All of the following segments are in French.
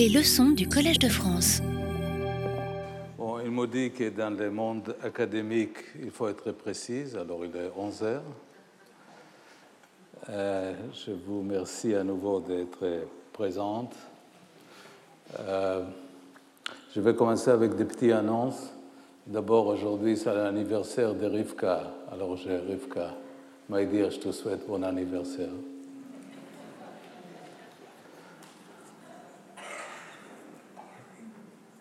Les leçons du Collège de France. Il m'a dit que dans le monde académique, il faut être précis, alors il est 11 heures. Euh, je vous remercie à nouveau d'être présente. Euh, je vais commencer avec des petites annonces. D'abord, aujourd'hui, c'est l'anniversaire de Rivka. Alors, j'ai Rivka. m'a dire, je te souhaite bon anniversaire.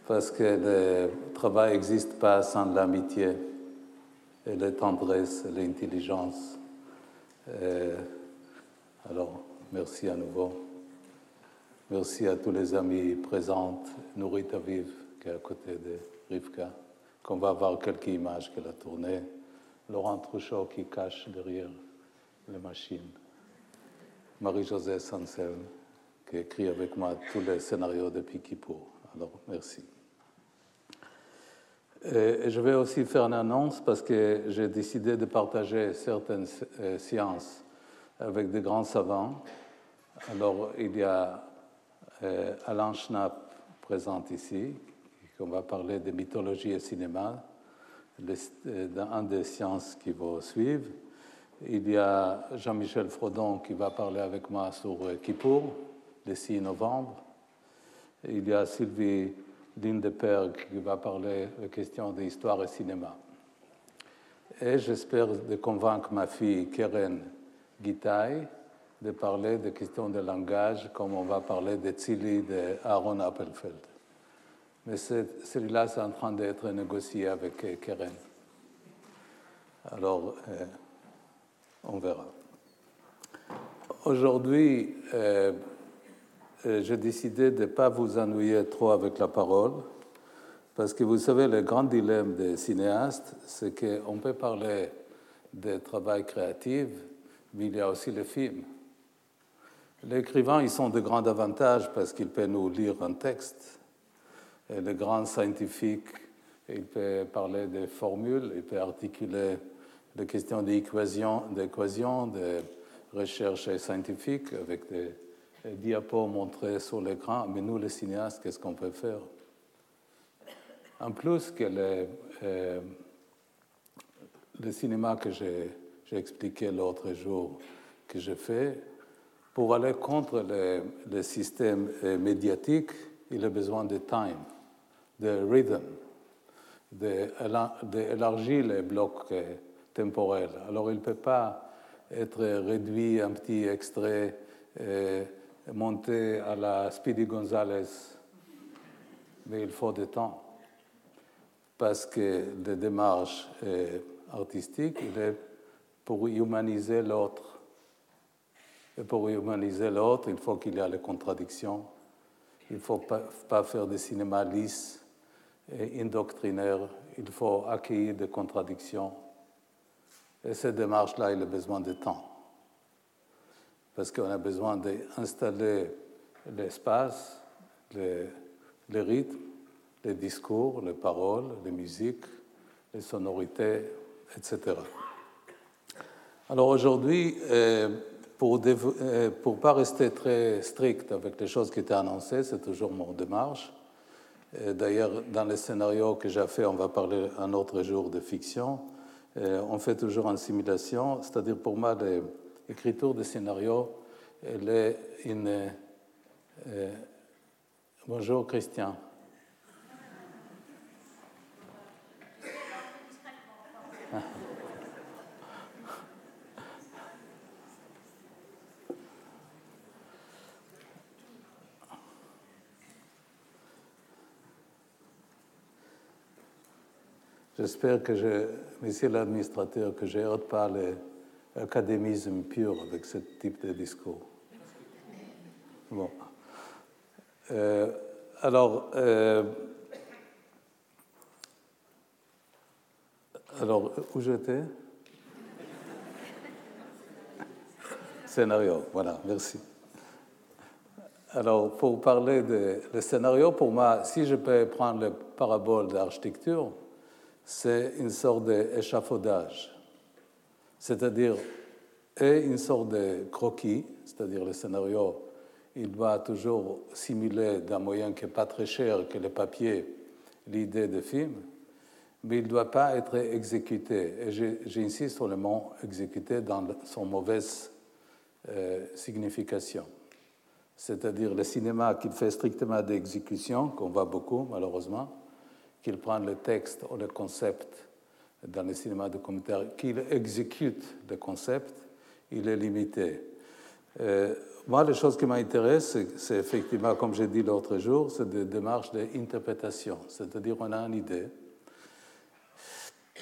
Parce que le travail n'existe pas sans l'amitié et la tendresse l'intelligence. Alors, merci à nouveau. Merci à tous les amis présents, Nourit Aviv, qui est à côté de Rivka, qu'on va voir quelques images qu'elle a tournées. Laurent Trouchot qui cache derrière les machines. Marie-Josée Sanselme, qui écrit avec moi tous les scénarios de Kippour. Alors, merci. Et je vais aussi faire une annonce parce que j'ai décidé de partager certaines euh, sciences avec des grands savants. Alors, il y a euh, Alain Schnapp présent ici, on va parler de mythologie et cinéma, euh, dans un des sciences qui vont suivre. Il y a Jean-Michel Frodon qui va parler avec moi sur Kippour, le 6 novembre. Il y a Sylvie Lindeberg qui va parler de questions d'histoire et cinéma. Et j'espère de convaincre ma fille Keren Gitaï de parler de questions de langage, comme on va parler de Tzili de Aaron Appelfeld. Mais celui-là, c'est en train d'être négocié avec Keren. Alors, euh, on verra. Aujourd'hui, euh, euh, j'ai décidé de ne pas vous ennuyer trop avec la parole, parce que vous savez, le grand dilemme des cinéastes, c'est qu'on peut parler de travail créatif, mais il y a aussi le film. L'écrivain, ils ont de grands avantages parce qu'il peut nous lire un texte. Et le grand scientifique, il peut parler des formules, il peut articuler des questions d'équations, d'équations, de recherches scientifiques avec des diapos montrés sur l'écran, mais nous, les cinéastes, qu'est-ce qu'on peut faire? En plus que le, euh, le cinéma que j'ai expliqué l'autre jour que j'ai fait, pour aller contre le, le, système euh, médiatique, il a besoin de time, de rhythm, d'élargir les blocs euh, temporels. Alors il ne peut pas être réduit à un petit extrait monter à la Speedy Gonzales, mais il faut du temps. Parce que la démarche artistique, il est pour humaniser l'autre. Et pour humaniser l'autre, il faut qu'il y ait les contradictions. Il ne faut pas, pas, faire des cinéma lisse et indoctrinaire. Il faut accueillir des contradictions. Et cette démarche-là, il a besoin de temps parce qu'on a besoin d'installer l'espace, les, les, rythmes, les discours, les paroles, les musiques, les sonorités, etc. Alors aujourd'hui, euh, pour ne euh, pas rester très strict avec les choses qui étaient annoncées, c'est toujours mon démarche. D'ailleurs, dans les scénarios que j'ai fait, on va parler un autre jour de fiction, euh, on fait toujours en simulation, c'est-à-dire pour moi, les, l'écriture de scénario, elle est une. Euh, bonjour Christian. J'espère que je, monsieur l'administrateur, que je n'hérite pas les académisme pur avec ce type de discours. Bon. Euh, alors, euh, alors, où j'étais? Scénario, voilà, merci. Alors, pour parler de scénario, pour moi, si je peux prendre le parabole d'architecture, c'est une sorte d'échafaudage c'est-à-dire et une sorte de croquis, c'est-à-dire le scénario, il doit toujours simuler d'un moyen qui n'est pas très cher que le papier l'idée de film, mais il ne doit pas être exécuté. Et j'insiste sur le mot exécuté dans son mauvaise euh, signification. C'est-à-dire le cinéma qui fait strictement d'exécution, qu'on voit beaucoup malheureusement, qu'il prend le texte ou le concept dans le cinéma de commentaire, qu'il exécute le concept, il est limité. Euh, moi, la chose qui m'intéresse, c'est effectivement, comme j'ai dit l'autre jour, c'est des démarches d'interprétation. C'est-à-dire, on a une idée.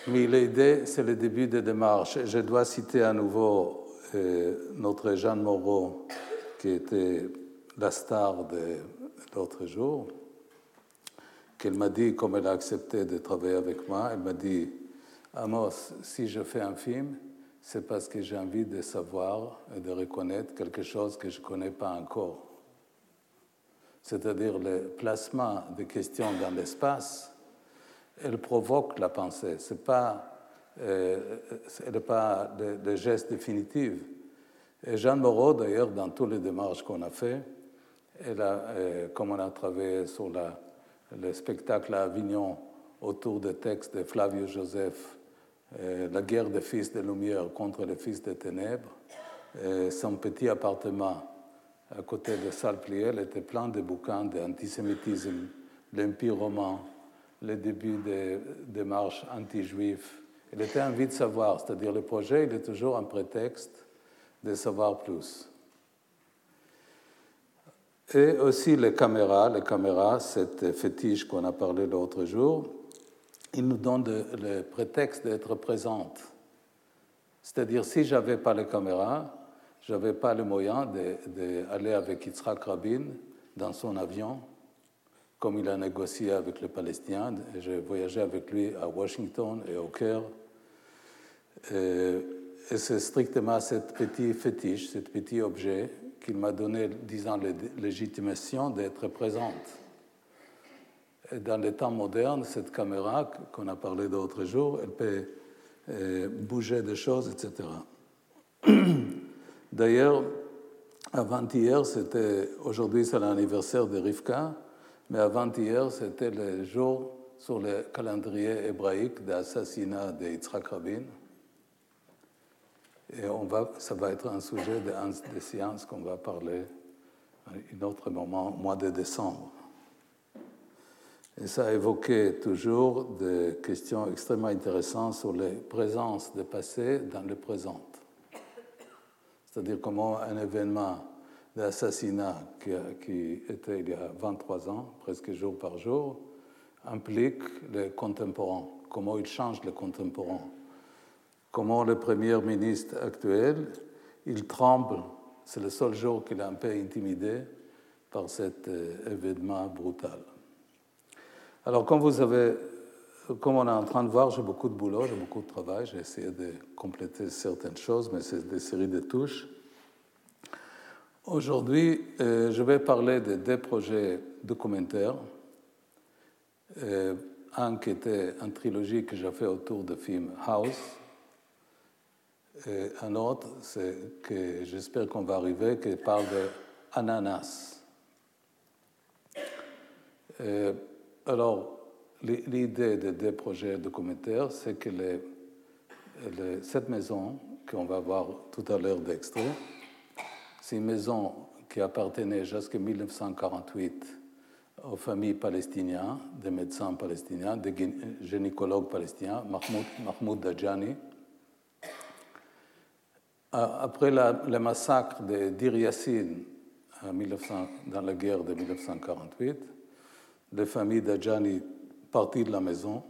Mais l'idée, c'est le début des démarches. Je dois citer à nouveau euh, notre Jeanne Moreau, qui était la star de l'autre jour, qu'elle m'a dit, comme elle a accepté de travailler avec moi, elle m'a dit, Amos, si je fais un film, c'est parce que j'ai envie de savoir et de reconnaître quelque chose que je ne connais pas encore. C'est-à-dire le placement des questions dans l'espace, elle provoque la pensée. Ce n'est pas, euh, pas le, geste définitif. Et Jeanne Moreau, d'ailleurs, dans toutes les démarches qu'on a fait, elle a, euh, comme on a travaillé sur le spectacle à Avignon autour des textes de Flavio Joseph la guerre des fils de lumière contre les fils des ténèbres. Euh, son petit appartement à côté de salle Pliel était plein de bouquins d'antisémitisme, l'Empire romain, le début des, des marches anti-juifs. Il était envie de savoir, c'est-à-dire le projet, il est toujours un prétexte de savoir plus. Et aussi les caméras, les caméras, cette fétiche qu'on a parlé l'autre jour, il nous donne le, prétexte d'être présente. C'est-à-dire, si je n'avais pas les caméras, je n'avais pas le moyen d'aller avec Yitzhak Rabin dans son avion, comme il a négocié avec les Palestiniens. J'ai voyagé avec lui à Washington et au Caire. Et, c'est strictement ce petit fétiche, ce petit objet qu'il m'a donné, disant, légitimation d'être présente dans les temps modernes, cette caméra qu'on a parlé d'autres jours, elle peut euh, bouger des choses, etc. D'ailleurs, avant-hier, c'était, aujourd'hui c'est l'anniversaire de Rivka, mais avant-hier, c'était le jour sur le calendrier hébraïque d'assassinat de Yitzhak Rabin. Et on va, ça va être un sujet de, de sciences qu'on va parler à un autre moment, au mois de décembre. Et ça a évoqué toujours des questions extrêmement intéressantes sur les présences du passé dans le présent. C'est-à-dire comment un événement d'assassinat qui, qui, était il y a 23 ans, presque jour par jour, implique les contemporains, comment il change les contemporains, comment le Premier ministre actuel, il tremble, c'est le seul jour qu'il est un peu intimidé par cet euh, événement brutal. Alors, comme vous avez, comme on est en train de voir, j'ai beaucoup de boulot, j'ai beaucoup de travail. J'ai essayé de compléter certaines choses, mais c'est des séries de touches. Aujourd'hui, euh, je vais parler de deux projets documentaires. Euh, un qui était une trilogie que j'ai fait autour du film House. Et un autre, c'est que j'espère qu'on va arriver, qui parle de Ananas. Euh, alors, l'idée des deux projets documentaires, c'est que cette maison, qu'on va voir tout à l'heure d'extrait, c'est une maison qui appartenait jusqu'en 1948 aux familles palestiniennes, des médecins palestiniens, des gynécologues palestiniens, Mahmoud, Dajani. Après le massacre de Dir Yassin dans la guerre de 1948, les familles d'Adjani parties de la maison.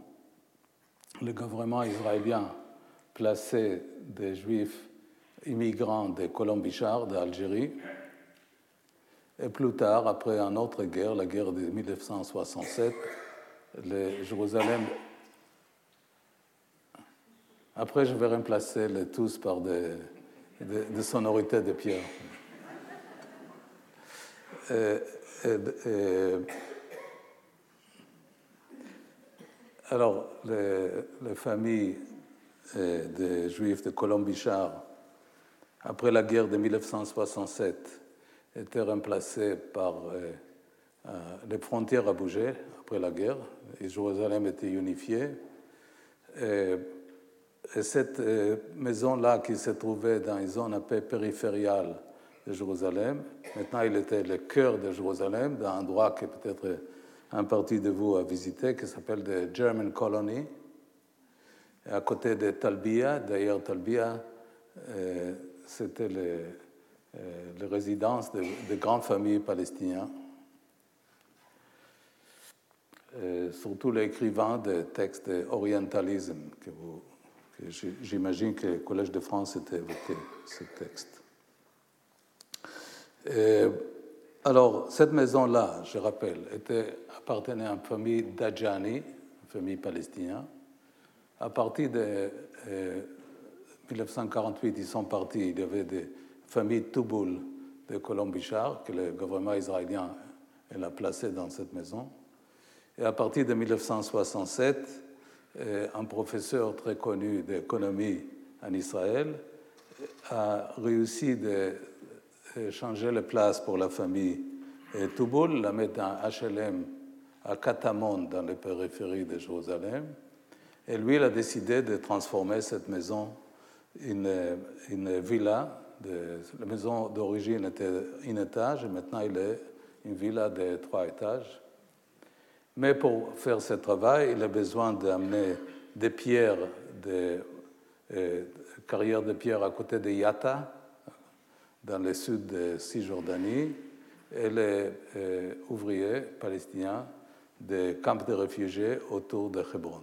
Le gouvernement israélien plaçait des juifs immigrants de Colombichard, d'Algérie. Et plus tard, après une autre guerre, la guerre de 1967, le Jérusalem. Après, je vais remplacer les tous par des, sonorités de pierre. Alors, les, familles euh, des Juifs de Colombichard, après la guerre de 1967, été remplacée par les frontières à bouger après la guerre, et Jérusalem était unifiée. Et, cette maison-là qui se trouvait dans une zone un peu périphériale de Jérusalem, maintenant il était le cœur de Jérusalem, dans un endroit que peut-être un parti de vous a visité, qui s'appelle the German Colony, à côté de Talbia. D'ailleurs, Talbia, euh, c'était les, euh, les, de, grandes familles palestiniennes, euh, surtout les écrivains de textes d'orientalisme, que, j'imagine que le Collège de France était évoqué, ce texte. Alors, cette maison-là, je rappelle, était, appartenait à une famille d'Adjani, une famille palestinienne, à partir de 1948, euh, ils sont partis. Il y avait des familles Touboul de Colombichard que le gouvernement israélien a placé dans cette maison. Et à partir de 1967, euh, un professeur très connu d'économie en Israël a réussi de changer la place pour la famille Touboul, la mettre dans HLM à Katamon, dans les périphéries de Jérusalem. Et lui, il a décidé de transformer cette maison en une, villa. La maison d'origine était un étage et maintenant il est une villa de trois étages. Mais pour faire ce travail, il a besoin d'amener des pierres, des euh, carrières de pierres à côté de Yatta, dans le sud de Cisjordanie, et les euh, ouvriers palestiniens des camps de réfugiés autour de Hebron.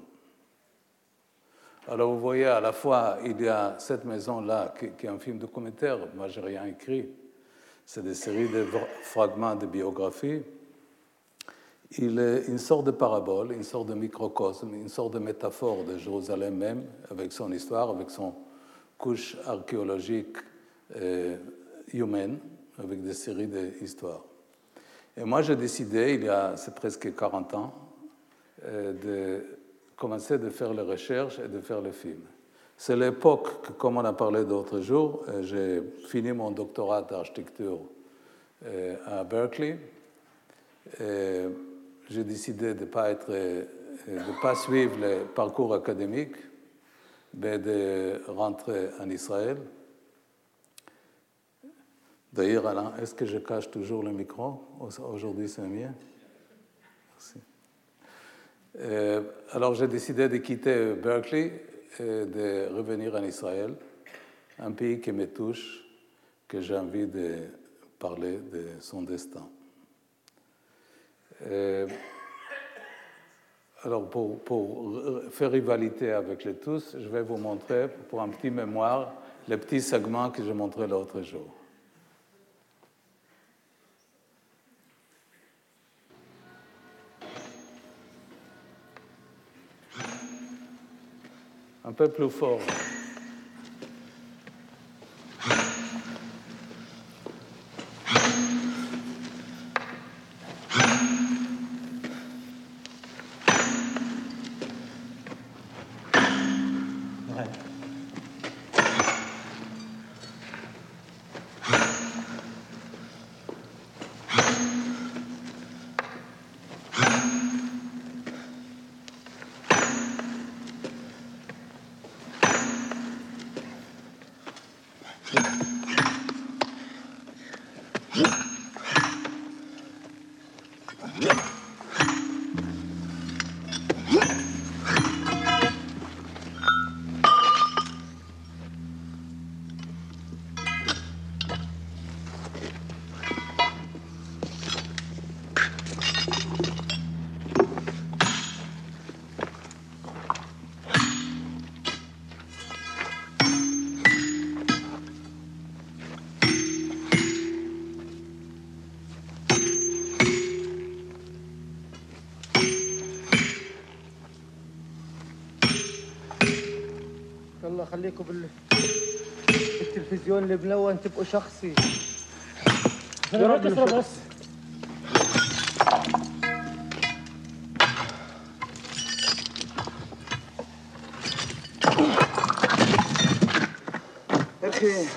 Alors vous voyez, à la fois, il y a cette maison-là qui, est un film documentaire, moi j'ai rien écrit, c'est des séries de fragments de biographie. Il est une sorte de parabole, une sorte de microcosme, une sorte de métaphore de Jérusalem même, avec son histoire, avec son couche archéologique euh, humaine, avec des séries d'histoires. Et moi j'ai décidé, il y a, presque 40 ans, euh, de commencer de faire les recherches et de faire le film. C'est l'époque que, comme on a parlé d'autres jours, euh, j'ai fini mon doctorat d'architecture euh, à Berkeley. J'ai décidé de ne pas, pas suivre le parcours académique, mais de rentrer en Israël. D'ailleurs, Alain, est-ce que je cache toujours le micro? Aujourd'hui, c'est mieux. Merci. Euh, alors j'ai décidé de quitter Berkeley et de revenir en Israël, un pays qui me touche, que j'ai envie de parler de son destin. Euh, alors pour, pour, faire rivalité avec les tous, je vais vous montrer pour un petit mémoire les petits segments que j'ai montrés l'autre jour. Un peu plus يلا خليكم بال... بالتلفزيون اللي تبقوا شخصي. يا رب بس. أخي.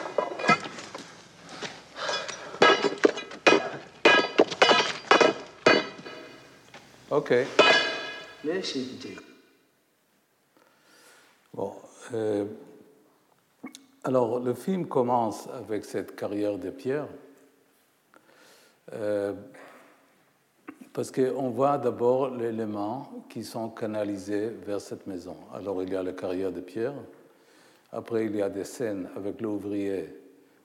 أوكي. ليش أنت Euh, alors, le film commence avec cette carrière de pierre. euh, parce qu'on voit d'abord les éléments qui sont canalisés vers cette maison. Alors, il y a la carrière de pierre. Après, il y a des scènes avec l'ouvrier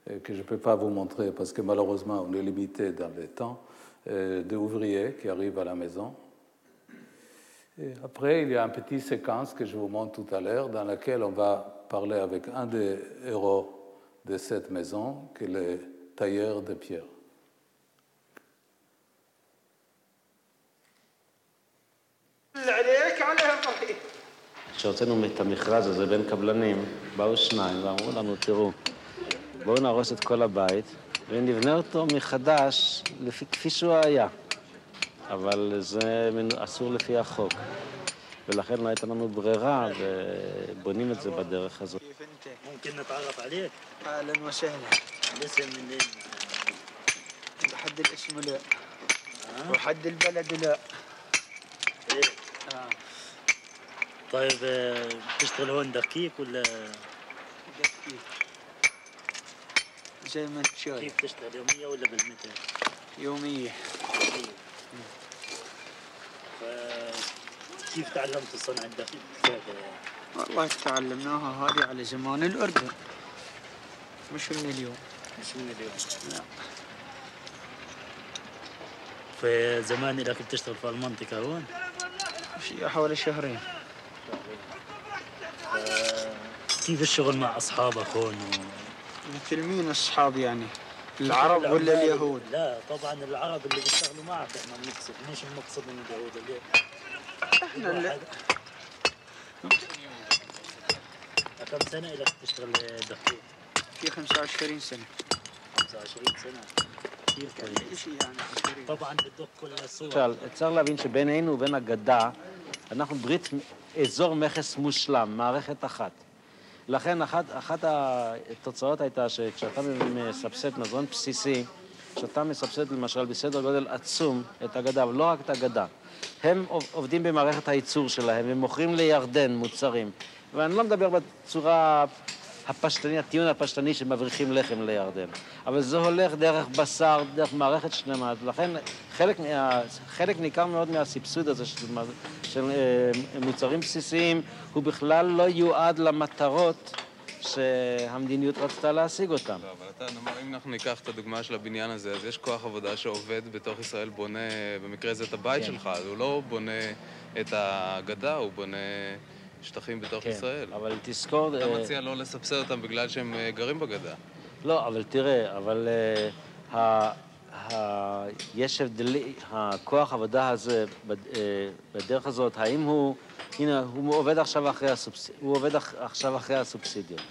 euh, que je ne peux pas vous montrer parce que malheureusement, on est limité dans le temps, euh, d'ouvriers qui arrivent à la maison. Et après, il y a une petite séquence que je vous montre tout à l'heure dans laquelle on va parler avec un des héros de cette maison, qui est le tailleur de pierre. כשהוצאנו את המכרז הזה בין קבלנים, באו שניים ואמרו לנו, תראו, בואו נהרוס את כל הבית ונבנה אותו מחדש לפי, כפי שהוא היה. אבל זה מנ- אסור לפי החוק. ולכן לא הייתה לנו ברירה, ובונים את זה בדרך הזאת. كيف انت؟ ممكن نتعرف عليك اهلا وسهلا الاسم منين حد الاسم لا وحد البلد لا ايه آه. طيب آه، بتشتغل هون دقيق ولا دقيق. زي ما انت شايف كيف تشتغل يومية ولا بالمتر؟ يومية ف- كيف تعلمت الصنعة الدقيق؟ كيف والله تعلمناها هذه على زمان الأردن. مش من اليوم. مش من اليوم. لا. فزمان لك بتشتغل في المنطقة هون؟ حوالي شهرين. كيف الشغل مع أصحابك هون؟ و... مثل مين أصحاب يعني؟ العرب ولا العمال- اليهود لا طبعا العرب اللي بيشتغلوا معك احنا بنقصد مش المقصد من اليهود اللي احنا اللي واحد- كم سنة لك تشتغل دقيق؟ في 25 سنة 25 سنة كثير كويس شيء يعني 20 طبعا بدك كل الصور למשל, צריך להבין שבינינו ובין הגדה, אנחנו ברית אזור מכס מושלם, מערכת אחת. לכן אחת, אחת התוצאות הייתה שכשאתה מסבסד מזון בסיסי, כשאתה מסבסד למשל בסדר גודל עצום את הגדה, אבל לא רק את הגדה, הם עוב- עובדים במערכת הייצור שלהם, הם מוכרים לירדן מוצרים. ואני לא מדבר בצורה הפשטני, הטיעון הפשטני שמבריחים לחם לירדן. אבל זה הולך דרך בשר, דרך מערכת שלמה, ולכן חלק, חלק ניכר מאוד מהסבסוד הזה של, של אה, מוצרים בסיסיים, הוא בכלל לא יועד למטרות שהמדיניות רצתה להשיג אותן. לא, אבל אתה, נאמר, אם אנחנו ניקח את הדוגמה של הבניין הזה, אז יש כוח עבודה שעובד בתוך ישראל, בונה, במקרה הזה את הבית כן. שלך, אז הוא לא בונה את הגדה, הוא בונה שטחים בתוך כן, ישראל. אבל תזכור... אתה אה, מציע לא לסבסד אותם בגלל שהם אה, גרים בגדה. לא, אבל תראה, אבל uh, ה, ה, יש הבדלי, הכוח עבודה הזה, בד, uh, בדרך הזאת, האם הוא, הנה, הוא עובד עכשיו אחרי, הסובס, הוא עובד אח, עכשיו אחרי הסובסידיות.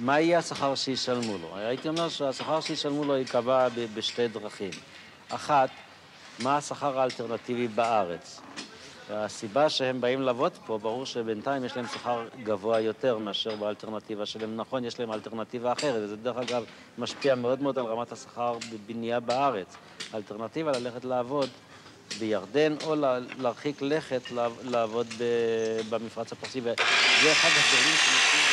מה יהיה השכר שישלמו לו? הייתי אומר שהשכר שישלמו לו ייקבע בשתי דרכים. אחת, מה השכר האלטרנטיבי בארץ? והסיבה שהם באים לעבוד פה, ברור שבינתיים יש להם שכר גבוה יותר מאשר באלטרנטיבה שלהם. נכון, יש להם אלטרנטיבה אחרת, וזה דרך אגב משפיע מאוד מאוד על רמת השכר בבנייה בארץ. האלטרנטיבה ללכת לעבוד בירדן, או לה- להרחיק לכת לעב- לעבוד במפרץ הפרסי, וזה אחד הדברים שמשפיעים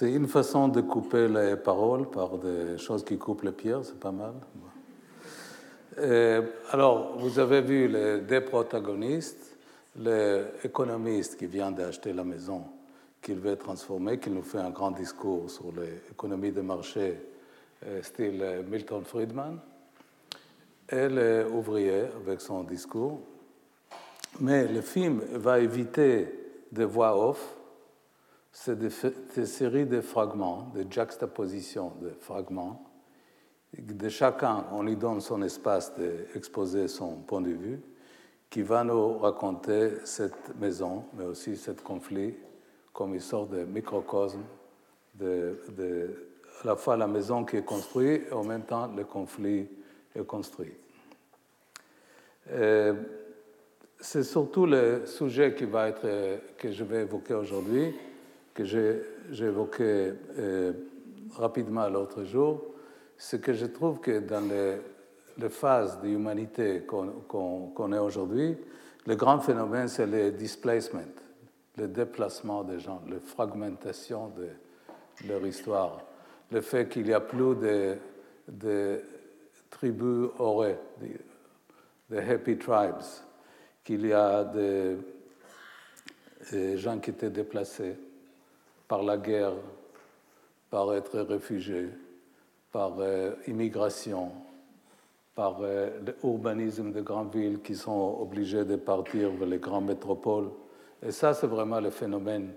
C'est une façon de couper les paroles par des choses qui coupent les pierres, c'est pas mal. Euh, alors, vous avez vu les deux protagonistes, l'économiste qui vient d'acheter la maison, qu'il veut transformer, qui nous fait un grand discours sur l'économie de marché, euh, style Milton Friedman, et l'ouvrier avec son discours. Mais le film va éviter des voix off, c'est des, des séries de fragments, de juxtapositions de fragments, De chacun, on lui donne son espace d'exposer son point de vue, qui va nous raconter cette maison, mais aussi ce conflit, comme une sorte de microcosme de, à la fois la maison qui est construite et en même temps le conflit est construit. Euh, c'est surtout le sujet qui va être, que je vais évoquer aujourd'hui, que évoqué euh, rapidement l'autre jour, c'est que je trouve que dans les, phases de l'humanité qu'on connaît aujourd'hui, le grand phénomène, c'est le displacement, le déplacement des gens, la fragmentation de leur histoire, le fait qu'il n'y a plus de, tribus aurées, de happy tribes, qu'il y a des, gens qui étaient déplacés par la guerre, par être réfugiés, par euh, immigration, par euh, l'urbanisme des grandes villes qui sont obligés de partir vers les grandes métropoles. Et ça, c'est vraiment le phénomène,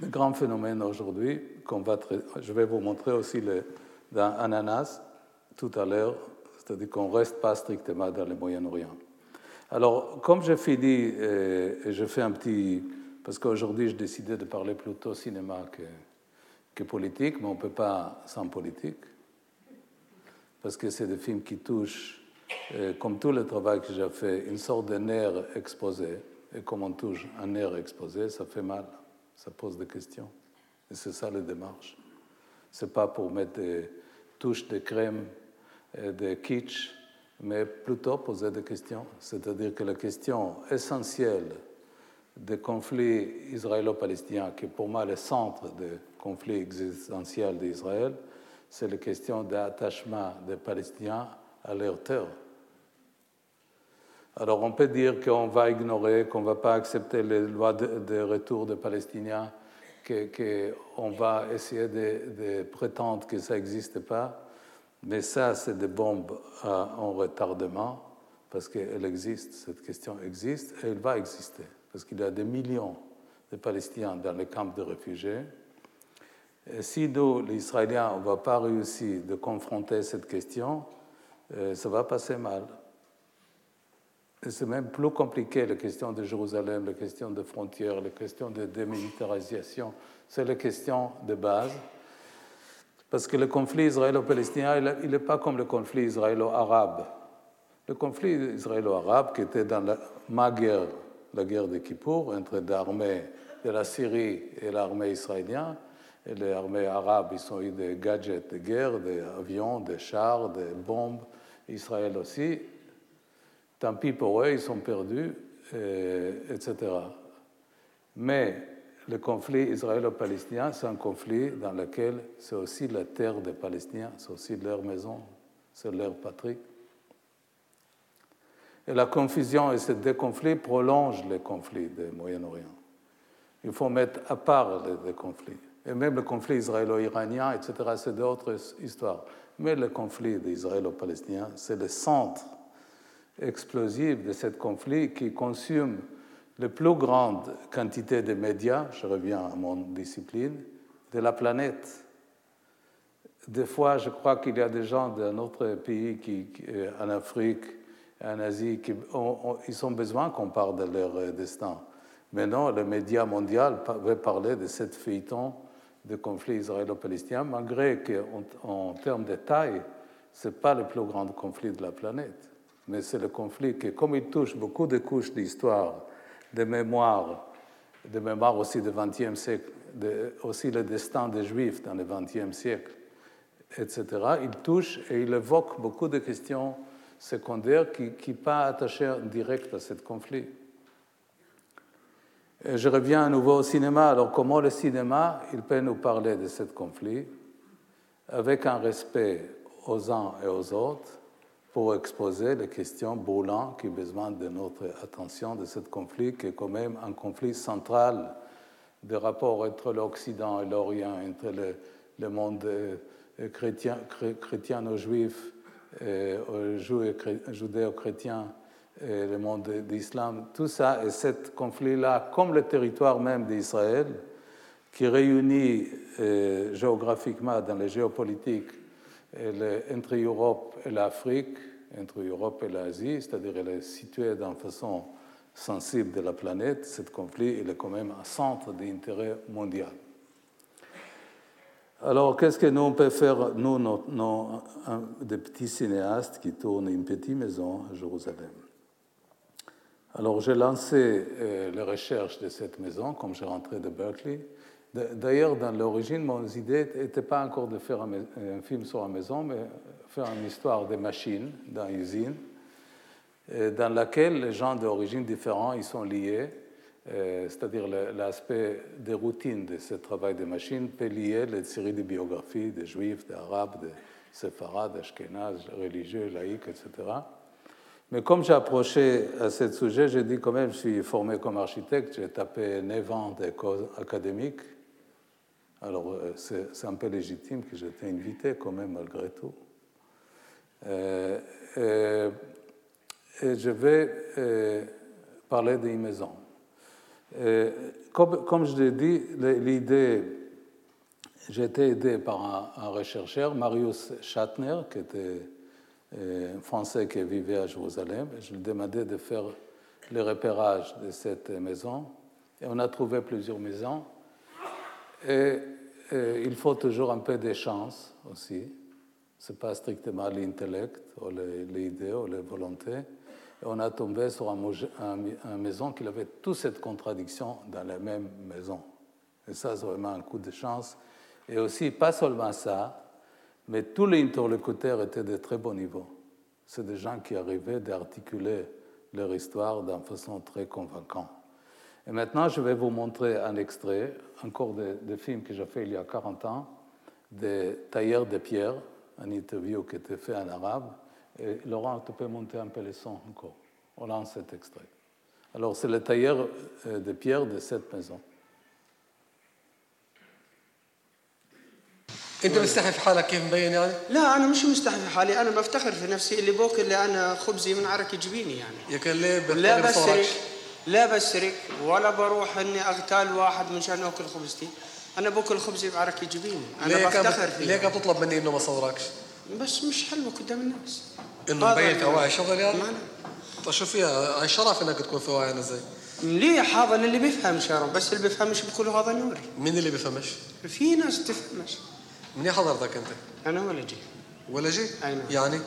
le grand phénomène aujourd'hui qu'on va Je vais vous montrer aussi le, dans Ananas tout à l'heure, c'est-à-dire qu'on ne reste pas strictement dans le Moyen-Orient. Alors, comme je fini, euh, et je fais un petit. Parce qu'aujourd'hui, j'ai décidé de parler plutôt cinéma que, que politique, mais on ne peut pas sans politique. Parce que c'est des films qui touchent, euh, comme tout le travail que j'ai fait, une sorte de nerf exposé. Et comme on touche un nerf exposé, ça fait mal, ça pose des questions. Et c'est ça la démarche. Ce n'est pas pour mettre des touches de crème et de kitsch mais plutôt poser des questions. C'est-à-dire que la question essentielle des conflits israélo-palestiniens, qui est pour moi le centre des conflits existentiels d'Israël, c'est la question d'attachement des Palestiniens à leur terre. Alors on peut dire qu'on va ignorer, qu'on ne va pas accepter les lois de, retour des Palestiniens, qu'on va essayer de prétendre que ça n'existe pas. Mais ça, c'est des bombes en retardement, parce qu'elle existe, cette question existe, et elle va exister, parce qu'il y a des millions de Palestiniens dans les camps de réfugiés. Si nous, les Israéliens, on ne va pas réussir de confronter cette question, euh, ça va passer mal. C'est même plus compliqué, la question de Jérusalem, la question de frontières, la question de démilitarisation. C'est la question de base. Parce que le conflit israélo-palestinien, il n'est pas comme le conflit israélo-arabe. Le conflit israélo-arabe, qui était dans la, ma la guerre de Kippour, entre l'armée de la Syrie et l'armée israélienne, les armées arabes, ils ont eu des gadgets de guerre, des avions, des chars, des bombes. Israël aussi. Tant pis pour eux, ils sont perdus, etc. Mais le conflit israélo-palestinien, c'est un conflit dans lequel c'est aussi la terre des Palestiniens, c'est aussi leur maison, c'est leur patrie. Et la confusion et ces deux conflits prolongent les conflits du Moyen-Orient. Il faut mettre à part les deux conflits. Et même le conflit israélo-iranien, etc., c'est d'autres histoires. Mais le conflit israélo-palestinien, c'est le centre explosif de ce conflit qui consume la plus grande quantité de médias, je reviens à mon discipline, de la planète. Des fois, je crois qu'il y a des gens d'un autre pays, qui, euh, en Afrique, en Asie, qui ont, ils ont besoin qu'on parle de leur euh, destin. Mais non, les médias mondiaux veulent parler de cette feuilleton de conflit israélo-palestinien, malgré qu'en en termes de taille, ce n'est pas le plus grand conflit de la planète. Mais c'est le conflit qui, comme il touche beaucoup de couches d'histoire, de mémoire, de mémoire aussi du XXe siècle, aussi le destin des Juifs dans le XXe siècle, etc. Il touche et il évoque beaucoup de questions secondaires qui ne sont pas attachées en direct à ce conflit. je reviens à nouveau au cinéma. Alors, comment le cinéma, il peut nous parler de ce conflit avec un respect aux uns et aux autres, pour exposer les questions brûlantes qui besoin de notre attention de ce conflit, qui est quand même un conflit central des rapports entre l'Occident et l'Orient, entre le, monde euh, chrétien, chrétiano-juif, euh, judéo-chrétien et le monde d'islam. Tout ça, et ce conflit-là, comme le territoire même d'Israël, qui réunit euh, géographiquement dans les géopolitiques entre l'Europe et l'Afrique, entre l'Europe et l'Asie, c'est-à-dire elle est située d'une façon sensible de la planète. Ce conflit il est quand même un centre d'intérêt mondial. Alors, qu'est-ce que nous on peut faire, nous, des petits cinéastes qui tournent une petite maison à Jérusalem Alors, j'ai lancé euh, les recherches de cette maison, comme j'ai rentré de Berkeley. D'ailleurs, dans l'origine, mon idée n'était pas encore de faire un, film sur la maison, mais faire une histoire des machines dans une usine, euh, dans laquelle les gens d'origine différente ils sont liés c'est-à-dire l'aspect des routines de ce travail de machine peut lier les séries de biographies des juifs, des arabes, des séfarades, d'ashkénazes, religieux, laïcs, etc. Mais comme j'ai approché à ce sujet, j'ai dit quand même, je suis formé comme architecte, j'ai tapé 9 ans d'école académique. Alors euh, c'est un peu légitime que j'étais invité quand même malgré tout. Euh, et je vais parler d'une maison. Euh, comme, je l'ai dit, l'idée, j'ai été aidé par un, rechercheur, Marius Schattner, qui était euh, un Français qui vivait à Jérusalem. Je lui ai demandé de faire le repérage de cette maison. Et on a trouvé plusieurs maisons. Et, il faut toujours un peu de chance aussi. Ce n'est pas strictement l'intellect, ou les idées, ou les volontés on a tombé sur une maison qui avait toute cette contradiction dans la même maison. Et ça, c'est vraiment un coup de chance. Et aussi, pas seulement ça, mais tous les interlocuteurs étaient de très bon niveau. C'est des gens qui arrivaient d'articuler leur histoire d'une façon très convaincante. Et maintenant, je vais vous montrer un extrait, encore de, films que j'ai fait il y a 40 ans, des tailleurs de pierre, une interview qui était fait en arabe, et Laurent, tu peux monter un peu le son encore. On lance cet extrait. Alors, c'est le tailleur euh, de pierre de cette maison. انت مستحي في حالك كيف مبين يعني؟ لا أنا مش مستحي في حالي أنا بفتخر في نفسي اللي بوك اللي أنا خبزي من عرق جبيني يعني يا كان ليه لا بسرق لا بسرق ولا بروح إني أغتال واحد من شأن أكل خبزتي أنا باكل خبزي بعرق جبيني أنا بفتخر فيه ليه كان تطلب مني إنه ما صوركش؟ بس مش حلوة قدام الناس إنه مبين كواعي شغل يعني؟ طيب شو فيها هاي شرف إنك تكون في واعي زي مليح هذا اللي بيفهم شرف بس اللي بيفهمش بيقولوا هذا نوري مين اللي بيفهمش؟ في ناس تفهمش منين حضرتك أنت؟ أنا ولجي ولجي؟ أي نعم يعني؟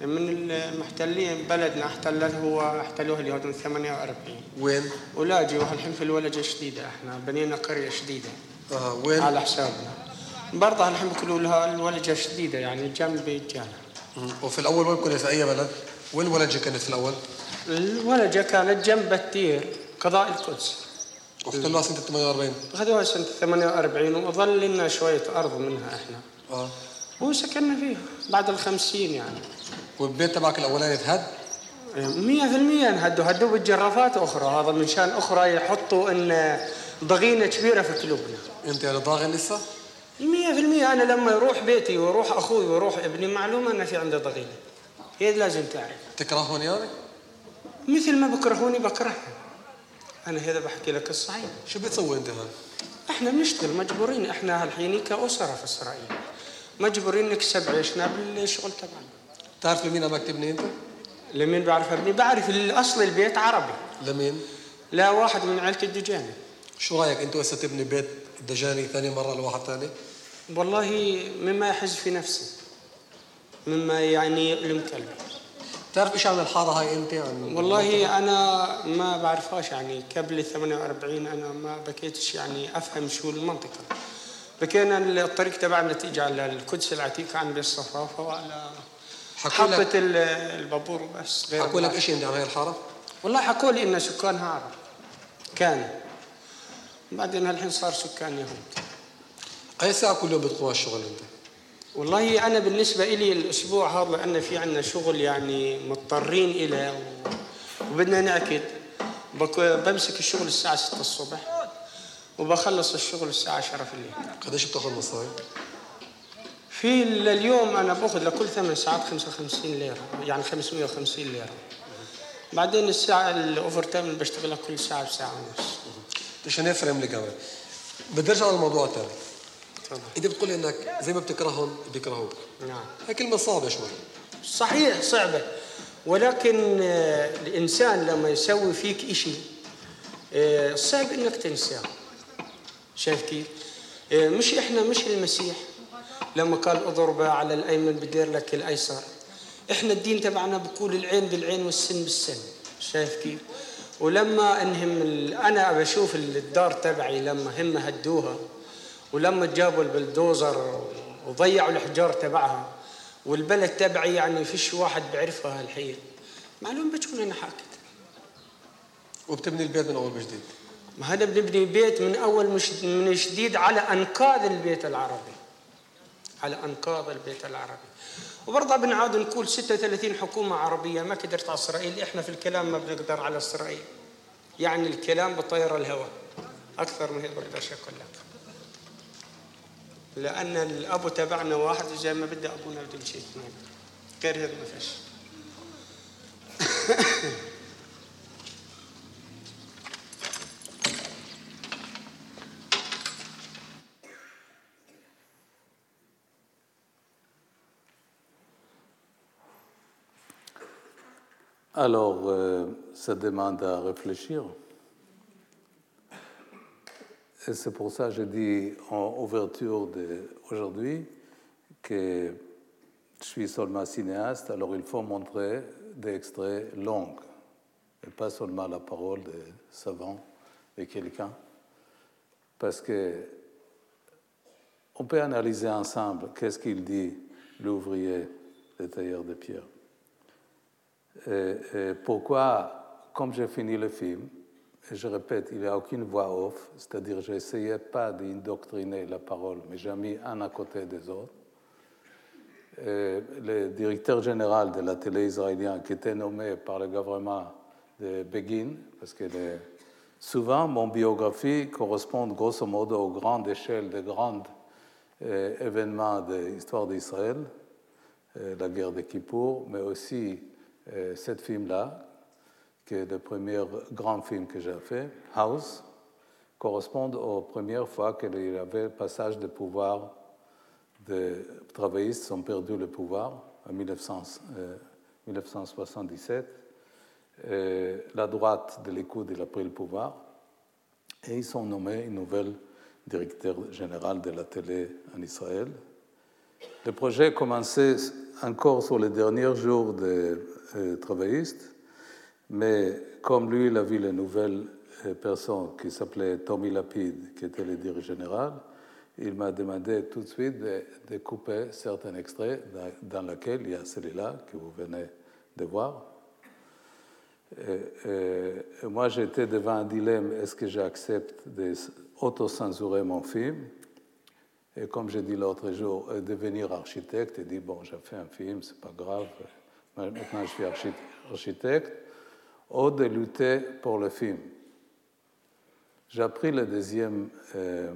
من المحتلين بلدنا احتلته هو احتلوها اليهود من 48 وين؟ ولاجي والحين في الولجه شديده إحنا بنينا قرية شديده آه وين؟ على حسابنا برضه الحين بيقولوا لها الولجه شديدة يعني جنب بيجانا وفي الأول وين كنت في أي بلد؟ وين الولجه كانت في الأول؟ الولجه كانت جنب التير قضاء القدس. واحتلوها سنه 48 اخذوها سنه 48 وظل لنا شوية أرض منها إحنا. آه. وسكننا فيها بعد الخمسين يعني. والبيت تبعك الأولاني اتهد؟ 100% انهدوا هدوا بالجرافات أخرى. هذا من شأن أخرى يحطوا إن ضغينة كبيرة في قلوبنا. أنت يعني ضاغن لسه؟ 100% أنا لما يروح بيتي ويروح أخوي ويروح ابني معلومة ان في عنده ضغينة هي لازم تعرف تكرهوني يعني؟ مثل ما بكرهوني بكرههم أنا هذا بحكي لك الصحيح شو بتسوي أنت هون؟ إحنا بنشتغل مجبورين إحنا هالحين كاسره في إسرائيل مجبورين نكسب عيشنا بالشغل تبعنا تعرف لمين ابغاك تبني أنت؟ لمين بعرف ابني؟ بعرف الأصل البيت عربي لمين؟ لا واحد من عائلة الدجاني شو رأيك أنت هسه تبني بيت الدجاني ثاني مرة لواحد ثاني؟ والله مما يحز في نفسي مما يعني يؤلم قلبي تعرف إيش عن الحارة هاي أنت؟ يعني والله أنا ما بعرفهاش يعني قبل 48 أنا ما بكيتش يعني أفهم شو المنطقة. بكينا الطريق تبعنا تيجي على القدس العتيقه عند الصفافه وعلى حطت البابور بس غير حكوا لك شيء عن هاي الحارة؟ والله حكوا لي إن سكانها عرب. كان. بعدين الحين صار سكان يهود. اي ساعه كل يوم بتقوم الشغل أنت؟ والله أنا بالنسبة لي الأسبوع هذا لأن في عندنا شغل يعني مضطرين اليه وبدنا نعكد بمسك الشغل الساعة 6 الصبح وبخلص الشغل الساعة 10 في الليل. قديش بتاخذ مصاري؟ في اليوم أنا بأخذ لكل ثمان ساعات 55 ليرة يعني 550 ليرة. بعدين الساعة الاوفر تايم بشتغلها كل ساعة بساعة ونص. عشان يفهم لي كمان بدي أرجع للموضوع الثاني انت بتقول إنك زي ما بتكرههم بيكرهوك. نعم. هاي كلمه صعبه شوي. صحيح صعبة. ولكن آه، الإنسان لما يسوي فيك إشي آه، صعب إنك تنساه شايف كيف؟ آه، مش إحنا مش المسيح. لما قال اضرب على الأيمن بدير لك الأيسر. إحنا الدين تبعنا بقول العين بالعين والسن بالسن. شايف كيف؟ ولما أنهم أنا بشوف الدار تبعي لما هم هدوها ولما جابوا البلدوزر وضيعوا الحجار تبعها والبلد تبعي يعني فيش واحد بيعرفها الحين. معلوم بتكون أنا حاكت. وبتبني البيت من أول وجديد؟ ما هذا بنبني بيت من أول مش من جديد على أنقاض البيت العربي. على أنقاض البيت العربي. وبرضه بنعاد نقول 36 حكومة عربية ما قدرت على إسرائيل. إحنا في الكلام ما بنقدر على إسرائيل. يعني الكلام بطير الهواء أكثر من هيك بقدرش أقول لك لأن الابو تبعنا واحد زي ما بده ابونا بده شيء اثنين غير هذا ما فيش Alors, euh, ça demande à réfléchir. Et c'est pour ça que je dis en ouverture d'aujourd'hui que je suis seulement cinéaste, alors il faut montrer des extraits longs, et pas seulement la parole de savant de quelqu'un. Parce que on peut analyser ensemble qu'est-ce qu'il dit l'ouvrier, le tailleur de pierre. Et, et pourquoi, comme j'ai fini le film, je répète, il n'y a aucune voix off, c'est-à-dire je n'essayais pas d'indoctriner la parole, mais j'ai mis un à côté des autres. Et le directeur général de la télé israélienne, qui était nommé par le gouvernement de Begin, parce que souvent mon biographie correspond grosso modo aux grandes échelles des grands euh, événements de l'histoire d'Israël, euh, la guerre de Kippour, mais aussi euh, ce film-là, qui est le premier grand film que j'ai fait, House, correspond aux premières fois qu'il y avait passage de pouvoir des travaillistes ont perdu le pouvoir en 1900, euh, 1977. Et la droite de l'Écoute il a pris le pouvoir et ils ont nommé une nouvelle directeur général de la télé en Israël. Le projet commençait encore sur les derniers jours des euh, travaillistes, mais comme lui, il a vu la nouvelle euh, personne qui s'appelait Tommy Lapid, qui était le dirigeant général, il m'a demandé tout de suite de, couper certains extraits dans, lesquels il y a celui-là que vous venez de voir. Et- et moi, j'étais devant un dilemme est-ce que j'accepte d'autocensurer mon film? Et comme j'ai dit l'autre jour, euh, devenir architecte et dire bon, j'ai fait un film, c'est pas grave, maintenant je suis archi- architecte, ou de lutter pour le film. J'ai appris le deuxième, euh,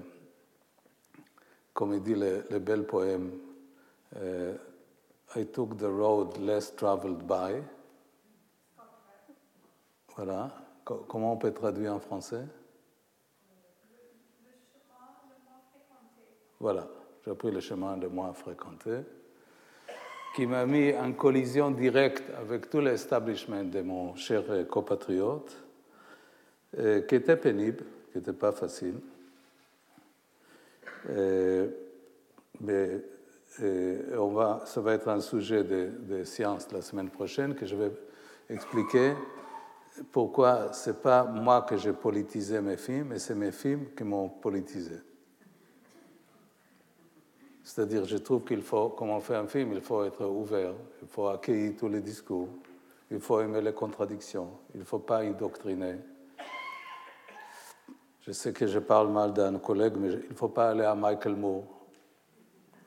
comme il dit le, bel poème, euh, I took the road less traveled by. Voilà. Co- comment on peut traduire en français? Voilà. J'ai pris le chemin le moins fréquenté, qui m'a mis en collision directe avec tout l'establishment de mon cher compatriote, euh, qui était pénible, qui n'était pas facile. Euh, mais euh, on va, ça va être un sujet de, de science la semaine prochaine que je vais expliquer pourquoi ce n'est pas moi que j'ai politisé mes films, mais c'est mes films qui m'ont politisé. C'est-à-dire, je trouve qu'il faut, comme on fait un film, il faut être ouvert, il faut accueillir tous les discours, il faut aimer les contradictions, il ne faut pas indoctriner. Je sais que je parle mal d'un collègue, mais il ne faut pas aller à Michael Moore.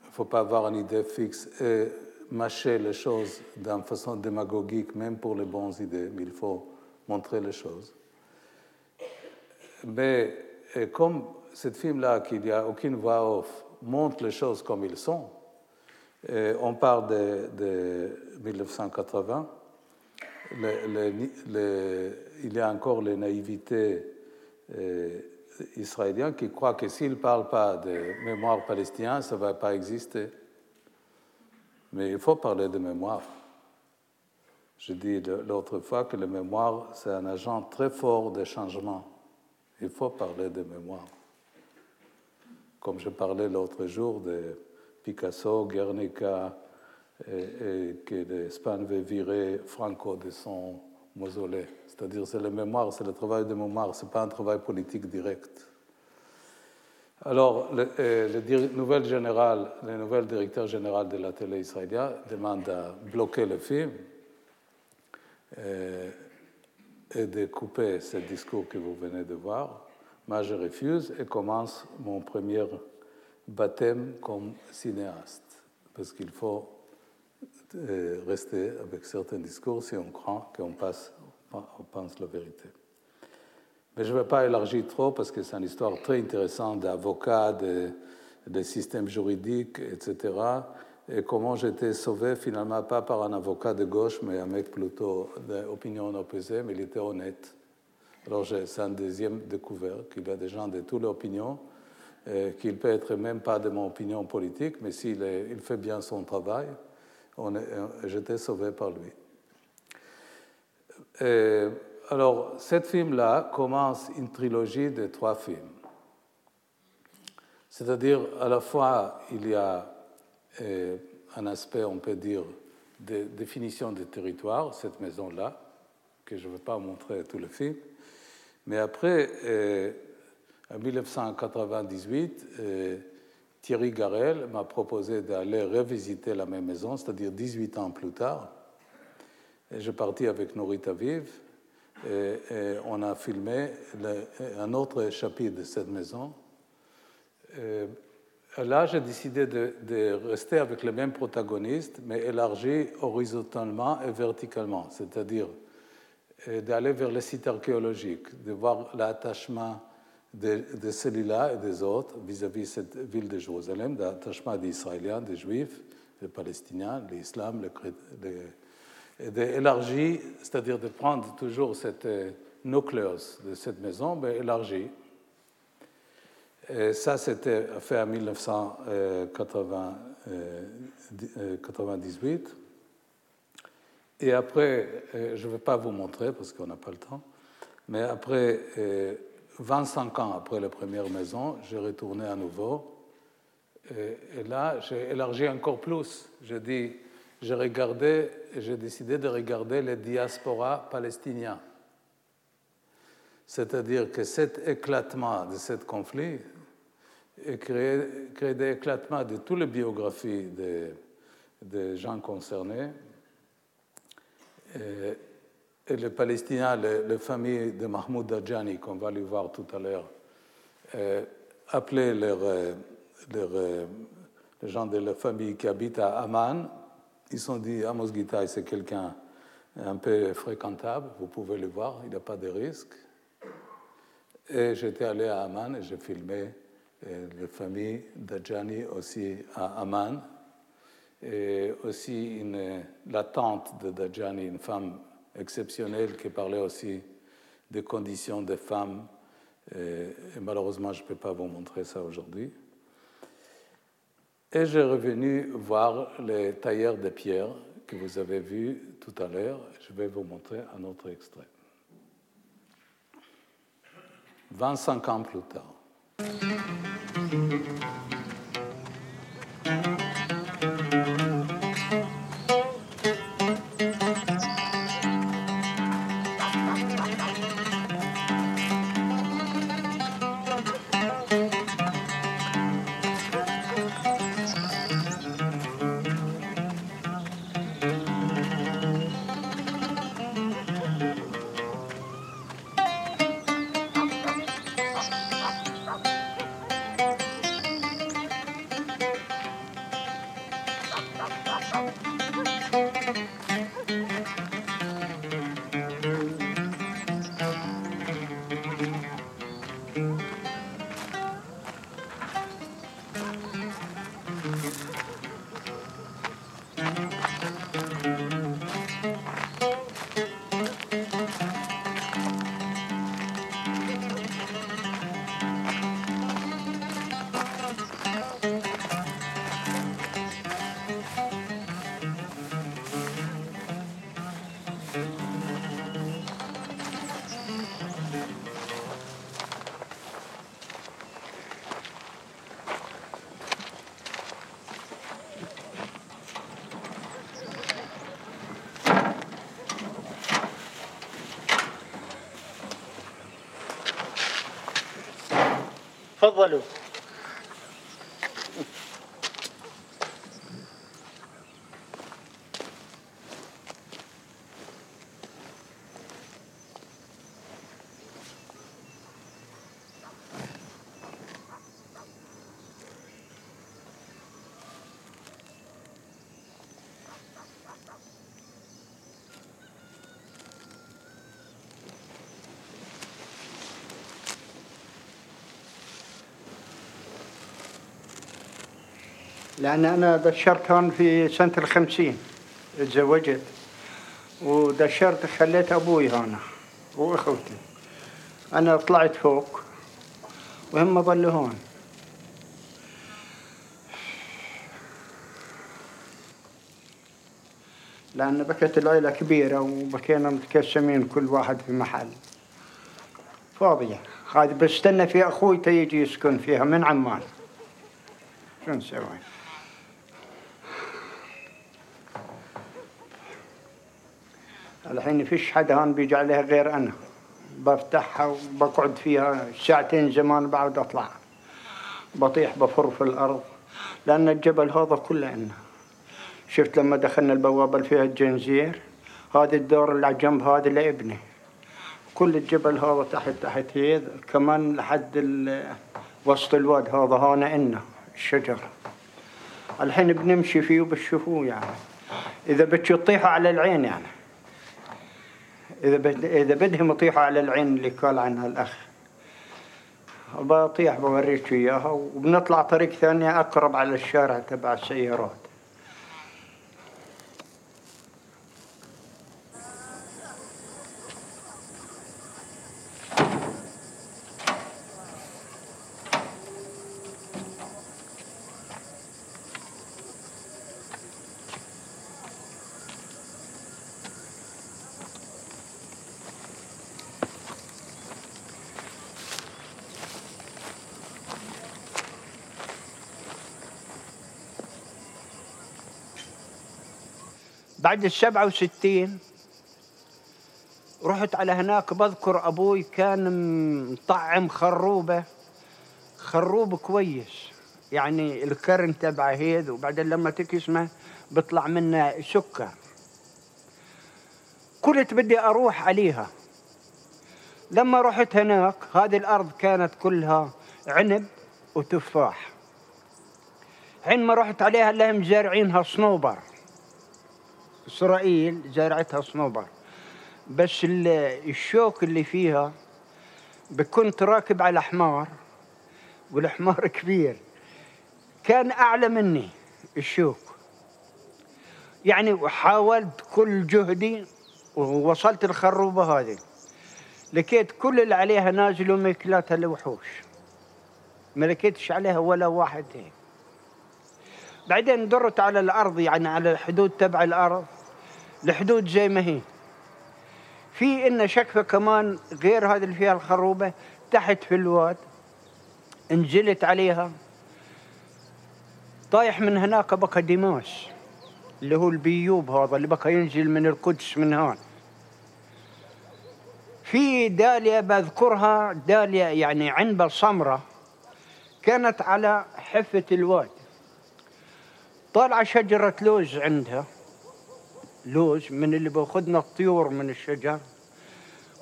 Il ne faut pas avoir une idée fixe et mâcher les choses d'une façon démagogique, même pour les bonnes idées, mais il faut montrer les choses. Mais comme ce film-là, qu'il n'y a aucune voix off, montre les choses comme ils sont, on parle de, de 1980, le- le- le- il y a encore les naïvetés euh, israéliens qui croient que s'ils ne parlent pas de mémoire palestinien, ça ne va pas exister. Mais il faut parler de mémoire. Je dis l'autre fois que la mémoire, c'est un agent très fort de changement. Il faut parler de mémoire. Comme je parlais l'autre jour de Picasso, Guernica, et, que l'Espagne veut virer Franco de son mausolée. C'est-à-dire, c'est la mémoire, c'est le travail de mémoire, ce n'est pas un travail politique direct. Alors, le, le, le nouvel directeur général de la télé israélienne demande à bloquer le film euh, et de couper ce discours que vous venez de voir. Moi, je refuse et commence mon premier baptême comme cinéaste, parce qu'il faut euh, rester avec certains discours si on croit qu'on pense la vérité. Mais je ne vais pas élargir trop parce que c'est une histoire très intéressante d'avocats, de systèmes juridiques, etc. Et comment j'étais sauvé finalement pas par un avocat de gauche, mais un mec plutôt d'opinion opposée, mais il était honnête. Alors c'est un deuxième découvert qu'il y a des gens de toutes les opinions, qu'il peut être même pas de mon opinion politique, mais s'il il fait bien son travail, j'étais sauvé par lui. Alors, cet film-là commence une trilogie de trois films. C'est-à-dire, à la fois, il y a euh, un aspect, on peut dire, de définition des territoires, cette maison-là, que je ne veux pas montrer tout le film. Mais après, euh, en 1998, euh, Thierry Garel m'a proposé d'aller revisiter la même maison, c'est-à-dire 18 ans plus tard. Et je partis avec Norit Aviv et, on a filmé un autre chapitre de cette maison. Et là, j'ai décidé de, de, rester avec le même protagoniste, mais élargi horizontalement et verticalement, c'est-à-dire d'aller vers les sites archéologiques, de voir l'attachement de, de celui-là et des autres vis-à-vis de cette ville de Jérusalem, l'attachement des Israéliens, des Juifs, des Palestiniens, l'islam, les, d'élargir, c'est-à-dire de prendre toujours cette euh, nucléos de cette maison, mais élargi. Et ça, c'était fait en 1998. Et après, euh, je ne vais pas vous montrer parce qu'on n'a pas le temps, mais après 25 euh, ans après la première maison, j'ai retourné à nouveau. Et, et là, j'ai élargi encore plus. J'ai dit, j'ai regardé, j'ai décidé de regarder les diasporas palestiniens. C'est-à-dire que cet éclatement de ce conflit crée, crée des éclatements de toutes les biographies des, gens concernés. Et, les Palestiniens, les, familles de Mahmoud Dajani, qu'on va lui voir tout à l'heure, appelaient les gens de la famille qui habitent à Amman ils se sont dit, Amos Gitaï, c'est quelqu'un un peu fréquentable, vous pouvez le voir, il n'y a pas de risque. Et j'étais allé à Amman et j'ai filmé euh, la famille d'Adjani aussi à Amman. Et aussi une, la tante de Dajani, une femme exceptionnelle qui parlait aussi des conditions des femmes. Et, malheureusement, je ne peux pas vous montrer ça aujourd'hui. Et j'ai revenu voir les tailleurs de pierre que vous avez vus tout à l'heure. Je vais vous montrer un autre extrait. 25 ans plus tard. voilà. لأن أنا دشرت هون في سنة الخمسين تزوجت. ودشرت خليت أبوي هنا وأخوتي. أنا طلعت فوق وهم ظلوا هون. لأن بكت العيلة كبيرة وبكينا متقسمين كل واحد في محل. فاضية. هذه بستنى في أخوي تيجي يسكن فيها من عمان. شو نسوي؟ الحين فيش حدا هون بيجي عليها غير أنا. بفتحها وبقعد فيها ساعتين زمان بعد أطلع. بطيح بفر في الأرض. لأن الجبل هذا كله عنا شفت لما دخلنا البوابة اللي فيها الجنزير؟ هذا الدور اللي على جنب هذا لابني. كل الجبل هذا تحت تحت هي كمان لحد وسط الواد هذا هنا عنا الشجر. الحين بنمشي فيه وبتشوفوه يعني. إذا بتطيحوا على العين يعني. إذا. إذا بدهم يطيحوا على العين اللي قال عنها الأخ بطيح بوريك إياها وبنطلع طريق ثانية أقرب على الشارع تبع السيارات بعد السبعة وستين رحت على هناك بذكر أبوي كان مطعم خروبة. خروب كويس. يعني الكرن تبعه هيد وبعدين لما تكسمه بيطلع منه سكر. كنت بدي أروح عليها. لما رحت هناك هذه الأرض كانت كلها عنب وتفاح. حين ما رحت عليها لهم زارعينها صنوبر. إسرائيل زرعتها صنوبر بس ال- الشوك اللي فيها كنت راكب على حمار والحمار كبير. كان أعلى مني الشوك. يعني وحاولت كل جهدي ووصلت الخروبة هذه. لقيت كل اللي عليها نازل وماكلاتها الوحوش ما لقيتش عليها ولا واحد هيك. بعدين درت على الأرض يعني على الحدود تبع الأرض. الحدود زي ما هي. في إن شكفة كمان غير هذه اللي فيها الخروبة تحت في الواد نزلت عليها. طايح من هناك بقى دماس اللي هو البيوب هذا اللي بقى ينزل من القدس من هون. في دالية بذكرها دالية يعني عنبة سمرة كانت على حفة الواد. طالعة شجرة لوز عندها. لوز من اللي باخذنا الطيور من الشجر.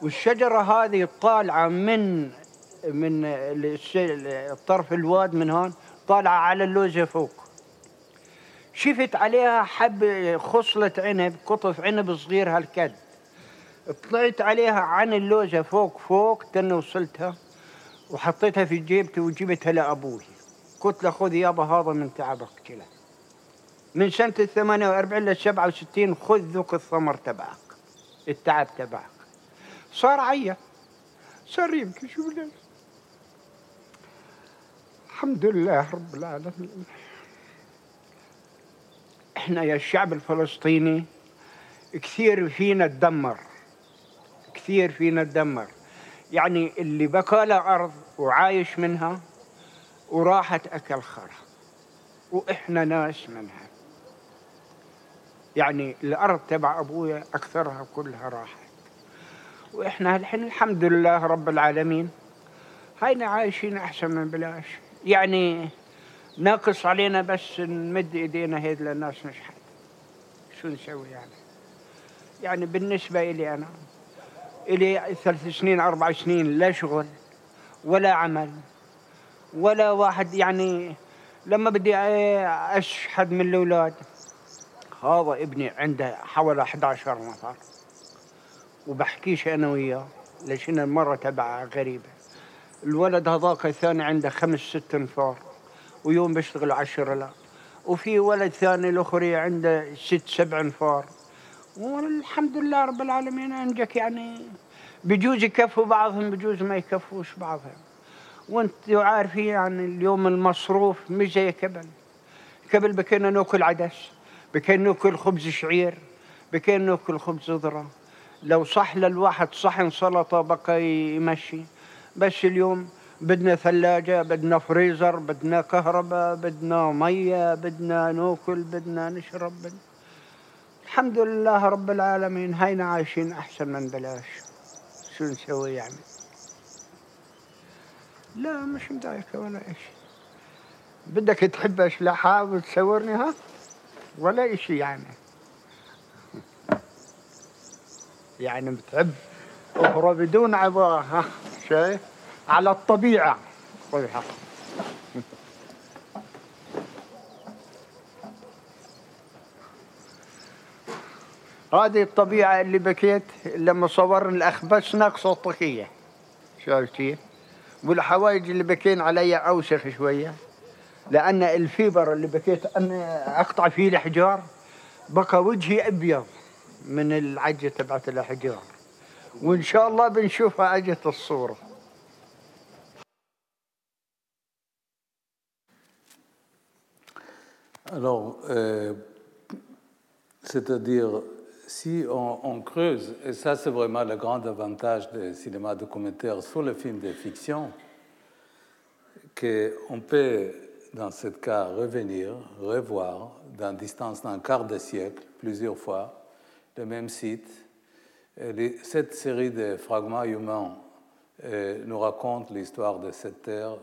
والشجرة هذه طالعة من من طرف الواد من هون طالعة على اللوزة فوق. شفت عليها حب خصلة عنب قطف عنب صغير هالكد طلعت عليها عن اللوزة فوق فوق تني وصلتها وحطيتها في جيبتي وجبتها لأبوي. قلت له خذ يابا هذا من تعبك كله من سنة ال 48 لل 67 خذ ذوق الثمر تبعك التعب تبعك. صار عيا صار يمكن شو بدنا الحمد لله رب العالمين. إحنا يا الشعب الفلسطيني كثير فينا تدمر كثير فينا تدمر. يعني اللي بكى له أرض وعايش منها وراحت أكل خرا وإحنا ناس منها. يعني الأرض تبع أبويا أكثرها كلها راحت. وإحنا الحين الحمد لله رب العالمين هاينا عايشين أحسن من بلاش. يعني ناقص علينا بس نمد إيدينا هيد للناس نشحت شو نسوي يعني؟ يعني بالنسبة إلي أنا إلي ثلاث سنين أربع سنين لا شغل ولا عمل ولا واحد يعني لما بدي أشحد من الأولاد. هذا ابني عنده حوالي 11 نفر وبحكيش أنا وياه ليش المرة تبعها غريبة. الولد هذاك الثاني عنده خمس ست انفار ويوم بيشتغل عشرة لا. وفي ولد ثاني الاخري عنده ست سبع انفار والحمد لله رب العالمين أنجك يعني بجوز يكفوا بعضهم بجوز ما يكفوش بعضهم. وأنت عارفين يعني اليوم المصروف مش زي قبل. قبل بكينا نأكل عدس. بكينا ناكل خبز شعير بكينا ناكل خبز ذرة. لو صح للواحد صحن سلطة بقى يمشي. بس اليوم بدنا ثلاجة بدنا فريزر بدنا كهرباء بدنا مية بدنا نأكل بدنا نشرب. بدنا الحمد لله رب العالمين هينا عايشين أحسن من بلاش. شو نسوي يعني؟ لا مش مضايقة ولا إشي بدك تحب أشلحها وتصورني ها؟ ولا إشي يعني. يعني بتحب أخرى بدون عباءة ها شايف على الطبيعة. هذه الطبيعة اللي بكيت لما صورنا الأخبش ناقصة الطكية شايفتي والحوايج اللي بكين علي أوسخ شوية. لأن الفيبر اللي بكيت أنا أقطع فيه الحجار بقى وجهي أبيض من العجة تبعت الأحجار وإن شاء الله بنشوفها أجت الصورة Alors, euh, c'est-à-dire, si on, on, creuse, et ça c'est vraiment le grand avantage des cinémas documentaires sur le film de fiction, qu'on peut, dans ce cas, revenir, revoir, dans distance d'un quart de siècle, plusieurs fois, le même site. Et cette série de fragments humains euh, nous raconte l'histoire de cette terre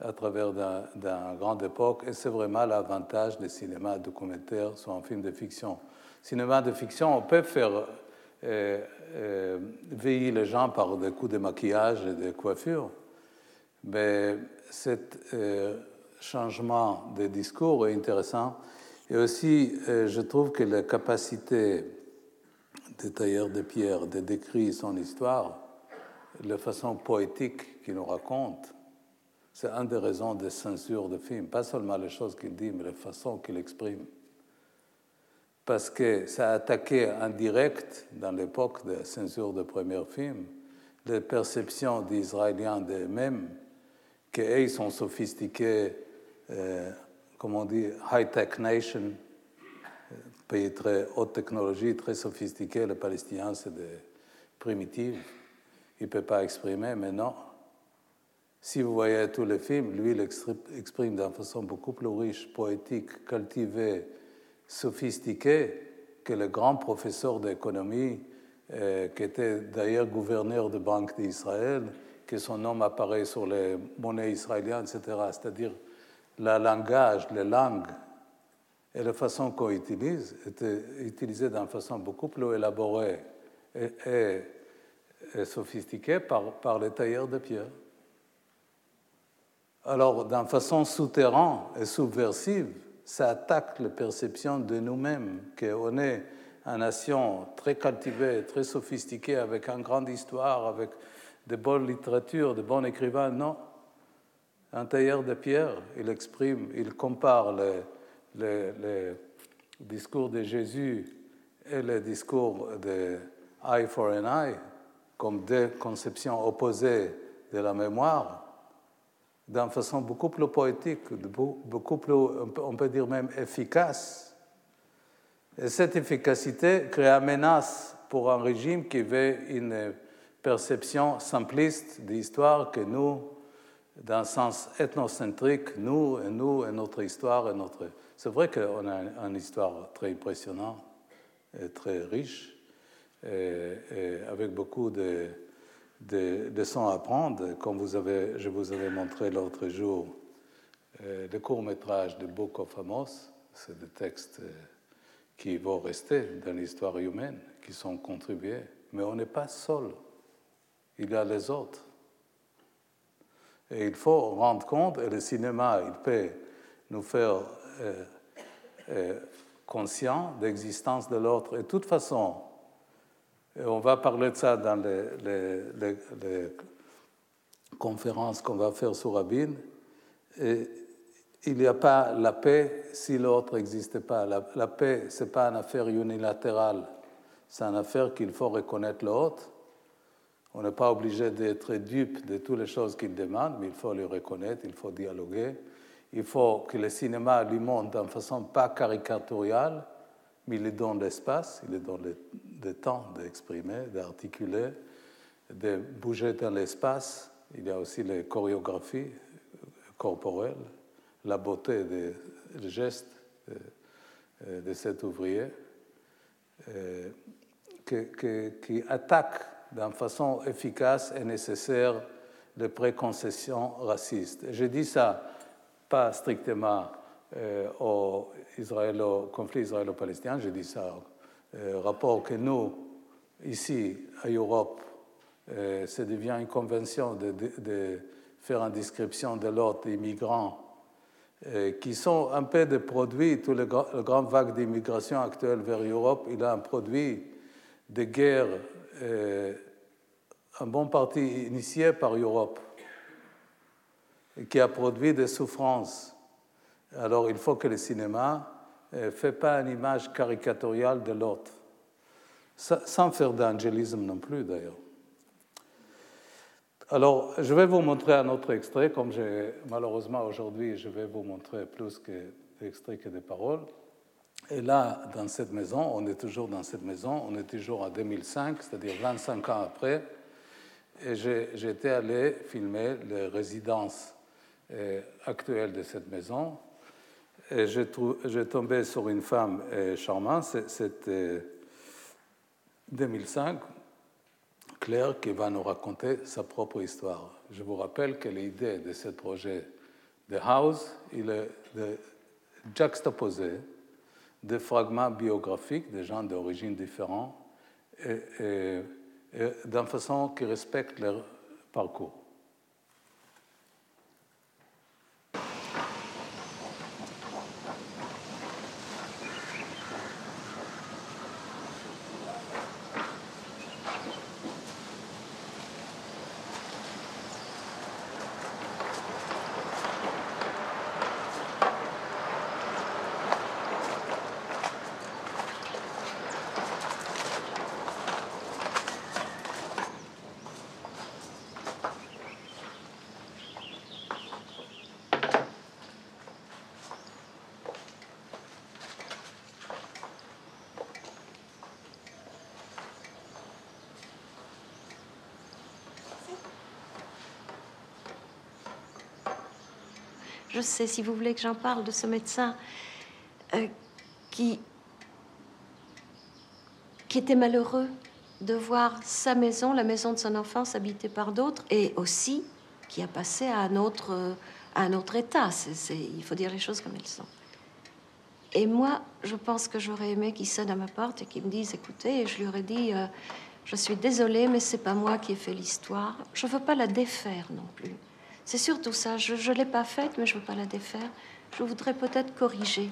à travers d'une grande époque, et c'est vraiment l'avantage des cinémas documentaires sur un film de fiction. Cinéma de fiction, on peut faire euh, euh, veiller les gens par des coups de maquillage et de coiffure, mais ce euh, changement de discours est intéressant. Et aussi, euh, je trouve que la capacité des tailleurs de pierre de décrire son histoire, la façon poétique qu'il nous raconte, c'est une des raisons de censure de film. Pas seulement les choses qu'il dit, mais la façon qu'il exprime. Parce que ça a attaqué en direct, dans l'époque de la censure de premiers films, les perceptions des Israéliens d'eux-mêmes, qu'ils sont sophistiqués, euh, comme on dit, high-tech nation, pays très haute technologie, très sophistiqué. Les Palestiniens, c'est des primitifs. Il ne peut pas exprimer, mais non. Si vous voyez tous les films, lui, il exprime d'une façon beaucoup plus riche, poétique, cultivée, sophistiquée que le grand professeur d'économie, euh, qui était d'ailleurs gouverneur de Banque d'Israël, que son nom apparaît sur les monnaies israéliennes, etc. C'est-à-dire, le langage, les langues et la façon qu'on utilise étaient utilisées d'une façon beaucoup plus élaborée et sophistiquée par, par les tailleurs de pierre. Alors, d'une façon souterraine et subversive, ça attaque la perception de nous-mêmes, qu'on est une nation très cultivée, très sophistiquée, avec une grande histoire, avec de bonnes littératures, de bons écrivains. Non. Un tailleur de pierre, il exprime, il compare le, le, le discours de Jésus et le discours de eye for an eye comme deux conceptions opposées de la mémoire d'une façon beaucoup plus poétique, beaucoup plus, on peut dire même efficace. Et cette efficacité crée une menace pour un régime qui veut une perception simpliste de l'histoire que nous, d'un sens ethnocentrique, nous et nous et notre histoire notre... C'est vrai qu'on a une histoire très impressionnante et très riche, avec beaucoup de des leçons à prendre. Comme vous avez, je vous avais montré l'autre jour euh, le court métrage de Book of Amos, c'est des textes euh, qui vont rester dans l'histoire humaine, qui sont contribués. Mais on n'est pas seul. Il y a les autres. Et il faut rendre compte, et le cinéma, il peut nous faire euh, euh, conscients d'existence de l'autre. Et de toute façon, on va parler de ça dans les, conférences qu'on va faire sur Rabin. Et il n'y a pas la paix si l'autre n'existe pas. La, la paix, ce n'est pas une affaire unilatérale, c'est une affaire qu'il faut reconnaître l'autre on n'est pas obligé d'être dupe de toutes les choses qu'il demande, mais il faut les reconnaître, il faut dialoguer. Il faut que le cinéma lui montre d'une façon pas caricaturale, mais il lui donne l'espace, il lui donne le, temps d'exprimer, d'articuler, de bouger dans l'espace. Il y a aussi les chorégraphies corporelles, la beauté des, gestes de, de, cet ouvrier euh, qui attaque d'une façon efficace et nécessaire les préconcessions racistes. Je dis ça pas strictement euh, au, conflit israélo-palestinien, je dis ça au euh, rapport que nous, ici, à Europe, euh, ça devient une convention de, faire une description de l'autre immigrants qui sont un peu des produits, tous les grandes vagues d'immigration actuelles vers l'Europe, il a un produit de guerre euh, un bon parti initié par l'Europe qui a produit des souffrances. Alors il faut que le cinéma ne fait pas une image caricaturale de l'autre, sans faire d'angélisme non plus d'ailleurs. Alors, je vais vous montrer un autre extrait, comme malheureusement aujourd'hui, je vais vous montrer plus que d'extraits que des paroles. Et là, dans cette maison, on est toujours dans cette maison, on est toujours en 2005, c'est-à-dire 25 ans après, et j'étais allé filmer les résidences euh, actuelles de cette maison. Et j'ai tombé sur une femme euh, charmante, c'était 2005, Claire, qui va nous raconter sa propre histoire. Je vous rappelle que l'idée de ce projet de House, il est de juxtaposer des fragments biographiques de gens d'origine différente et, d'une façon qui respecte leur parcours. Je sais, si vous voulez que j'en parle de ce médecin euh, qui, qui était malheureux de voir sa maison, la maison de son enfance, habitée par d'autres, et aussi qui a passé à un autre, à un autre état. il faut dire les choses comme elles sont. Et moi, je pense que j'aurais aimé qu'il sonne à ma porte et qu'il me dise, écoutez, et je lui aurais dit, euh, je suis désolée, mais c'est pas moi qui ai fait l'histoire. Je veux pas la défaire non plus. C'est surtout ça. Je ne l'ai pas faite, mais je ne veux pas la défaire. Je voudrais peut-être corriger.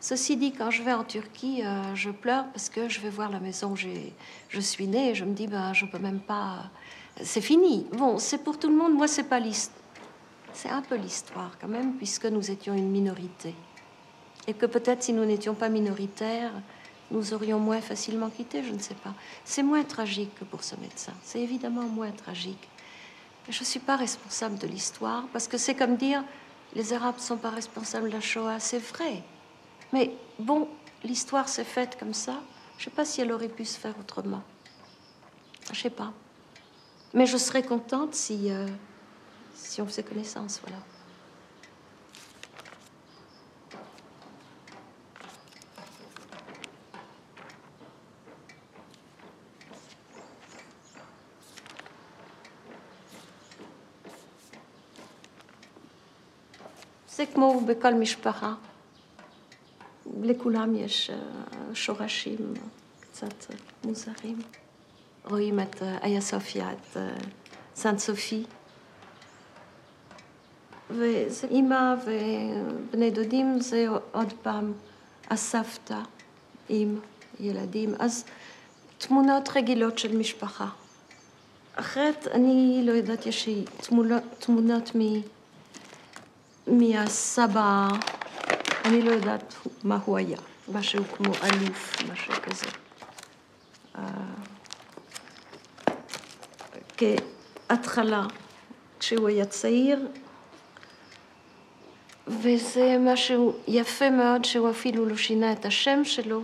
Ceci dit, quand je vais en Turquie, euh, je pleure parce que je vais voir la maison où je suis née et je me dis, ben, je peux même pas. C'est fini. Bon, c'est pour tout le monde. Moi, c'est pas l'histoire. C'est un peu l'histoire quand même, puisque nous étions une minorité. Et que peut-être si nous n'étions pas minoritaires, nous aurions moins facilement quitté, je ne sais pas. C'est moins tragique que pour ce médecin. C'est évidemment moins tragique. Je ne suis pas responsable de l'histoire, parce que c'est comme dire les Arabes ne sont pas responsables de la Shoah, c'est vrai. Mais bon, l'histoire s'est faite comme ça. Je ne sais pas si elle aurait pu se faire autrement. Je ne sais pas. Mais je serais contente si, euh, si on faisait connaissance, voilà. זה כמו בכל משפחה. לכולם יש שורשים קצת מוזרים. רואים את איה סופיה, את סן סופי. וזה אימא ובני דודים זה עוד פעם הסבתא עם ילדים. אז תמונות רגילות של משפחה. אחרת אני לא יודעת, יש לי תמונות, תמונות מ, מהסבא, אני לא יודעת מה הוא היה, משהו כמו אלוף, משהו כזה. כהתחלה, כשהוא היה צעיר, וזה משהו יפה מאוד שהוא אפילו לא שינה את השם שלו,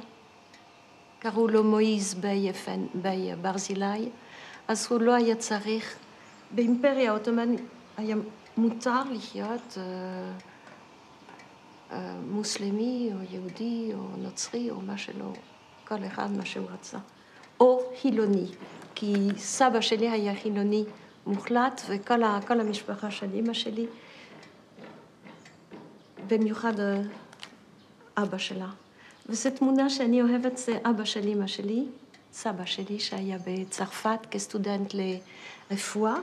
קראו לו מויז ביי ברזילי, אז הוא לא היה צריך, באימפריה העות'מאנית היה מותר לחיות אה, אה, מוסלמי או יהודי או נוצרי או מה שלא, כל אחד מה שהוא רצה, או חילוני, כי סבא שלי היה חילוני מוחלט וכל המשפחה של אימא שלי במיוחד אבא שלה. וזו תמונה שאני אוהבת, זה אבא של אימא שלי, סבא שלי שהיה בצרפת כסטודנט לרפואה.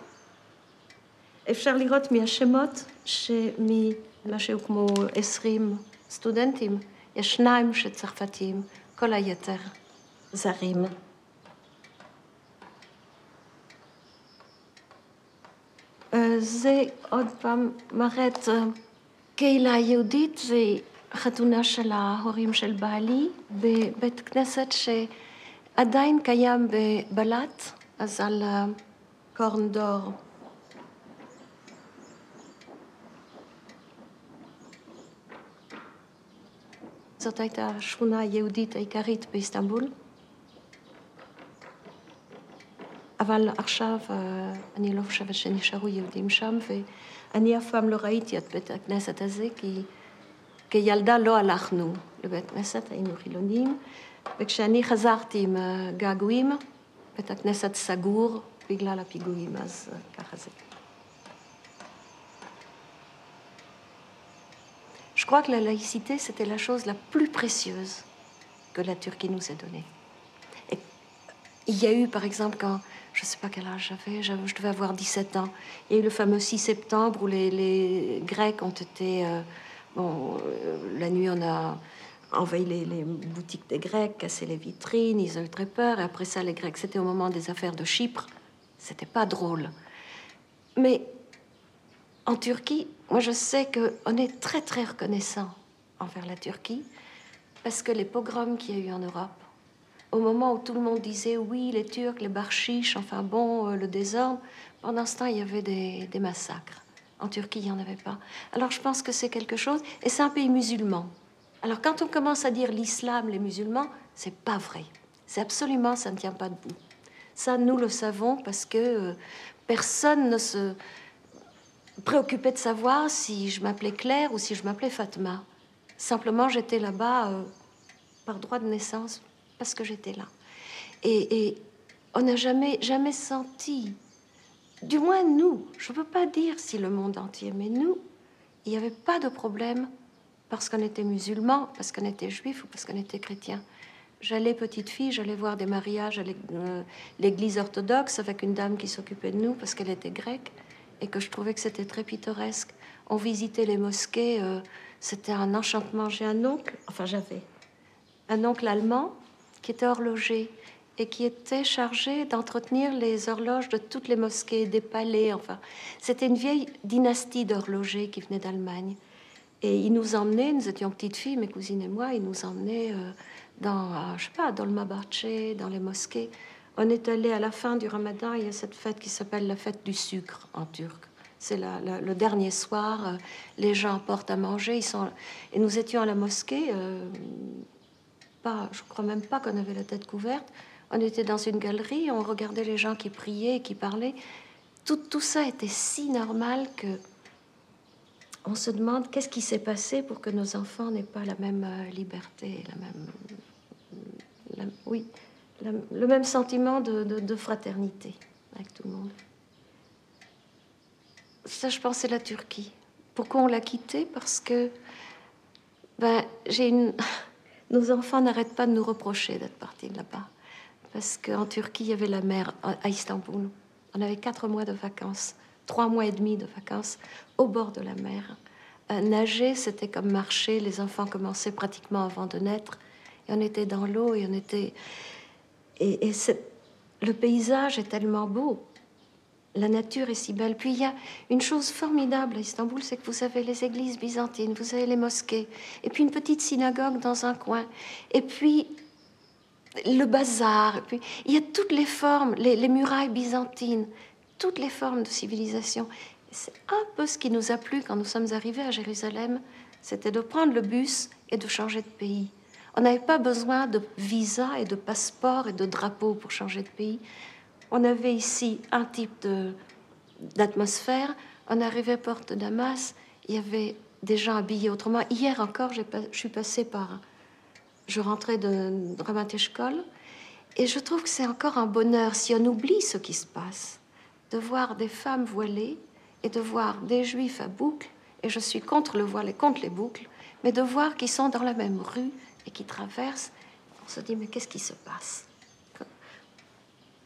אפשר לראות מהשמות שמשהו כמו עשרים סטודנטים, יש שניים שצרפתיים, כל היתר זרים. זה עוד פעם מראה את קהילה יהודית זה חתונה של ההורים של בעלי בבית כנסת שעדיין קיים בבלט, אז על קורן זאת הייתה השכונה היהודית העיקרית באיסטנבול. אבל עכשיו אני לא חושבת שנשארו יהודים שם, ואני אף פעם לא ראיתי את בית הכנסת הזה, כי כילדה לא הלכנו לבית כנסת, היינו חילונים, וכשאני חזרתי עם געגועים, בית הכנסת סגור בגלל הפיגועים, אז ככה זה. Je crois que la laïcité, c'était la chose la plus précieuse que la Turquie nous ait donnée. Et il y a eu, par exemple, quand je ne sais pas quel âge j'avais, je devais avoir 17 ans. Il y a eu le fameux 6 septembre où les, Grecs ont été. Euh, bon, euh, la nuit, on a envahi les, les, boutiques des Grecs, cassé les vitrines, ils ont eu très peur. Et après ça, les Grecs, c'était au moment des affaires de Chypre. C'était pas drôle. Mais en Turquie, moi, je sais qu'on est très, très reconnaissant envers la Turquie parce que les pogroms qu'il y a eu en Europe, au moment où tout le monde disait oui, les Turcs, les barchiches, enfin bon, euh, le désordre, pendant ce temps, il y avait des, massacres. En Turquie, il n'y en avait pas. Alors je pense que c'est quelque chose, et c'est un pays musulman. Alors quand on commence à dire l'islam, les musulmans, c'est pas vrai. C'est absolument, ça ne tient pas debout. Ça, nous le savons parce que euh, personne ne se préoccupait de savoir si je m'appelais Claire ou si je m'appelais Fatma. Simplement, j'étais là-bas euh, par droit de naissance, parce que j'étais là. Et, et on n'a jamais, jamais senti, du moins nous, je ne peux pas dire si le monde entier, mais nous, il n'y avait pas de problème parce qu'on était musulman, parce qu'on était juif ou parce qu'on était chrétien. J'allais petite fille, j'allais voir des mariages à l'église orthodoxe avec une dame qui s'occupait de nous parce qu'elle était grecque et que je trouvais que c'était très pittoresque. On visitait les mosquées, euh, c'était un enchantement. J'ai un oncle, enfin j'avais un oncle allemand qui était horloger et qui était chargé d'entretenir les horloges de toutes les mosquées, des palais, enfin. C'était une vieille dynastie d'horlogers qui venait d'Allemagne. Et il nous emmenait, nous étions petites filles, mes cousines et moi, il nous emmenait euh, dans, euh, je sais pas, dans le Mabarche, dans les mosquées. On est allé à la fin du ramadan, il y a cette fête qui s'appelle la fête du sucre en turc. C'est le dernier soir, euh, les gens portent à manger. Et nous étions à la mosquée, euh, pas, je crois même pas qu'on avait la tête couverte. On était dans une galerie, on regardait les gens qui priaient, qui parlaient. Tout, ça était si normal que on se demande qu'est-ce qui s'est passé pour que nos enfants n'aient pas la même euh, liberté, la même, oui, le même sentiment de, de, de, fraternité avec tout le monde. Ça, je pense, c'est la Turquie. Pourquoi on l'a quitté Parce que ben, j'ai une... nos enfants n'arrêtent pas de nous reprocher d'être partis là-bas. Parce qu'en Turquie, il y avait la mer à Istanbul. On avait quatre mois de vacances, trois mois et demi de vacances au bord de la mer. Euh, nager, c'était comme marcher. Les enfants commençaient pratiquement avant de naître. Et on était dans l'eau et on était. Et, le paysage est tellement beau. La nature est si belle. Puis il y a une chose formidable à Istanbul, c'est que vous avez les églises byzantines, vous avez les mosquées, et puis une petite synagogue dans un coin, et puis le bazar, et puis il y a toutes les formes, les murailles byzantines, toutes les formes de civilisation. C'est un peu ce qui nous a plu quand nous sommes arrivés à Jérusalem, c'était de prendre le bus et de changer de pays. On n'avait pas besoin de visa et de passeport et de drapeau pour changer de pays. On avait ici un type d'atmosphère. On arrivait à Porte Damas, il y avait des gens habillés autrement. Hier encore, je suis passée par. Je rentrais de Ramateshkol et je trouve que c'est encore un bonheur si on oublie ce qui se passe, de voir des femmes voilées et de voir des juifs à boucles, et je suis contre le voile et contre les boucles, mais de voir qu'ils sont dans la même rue et qu'ils traversent, on se dit mais qu'est-ce qui se passe?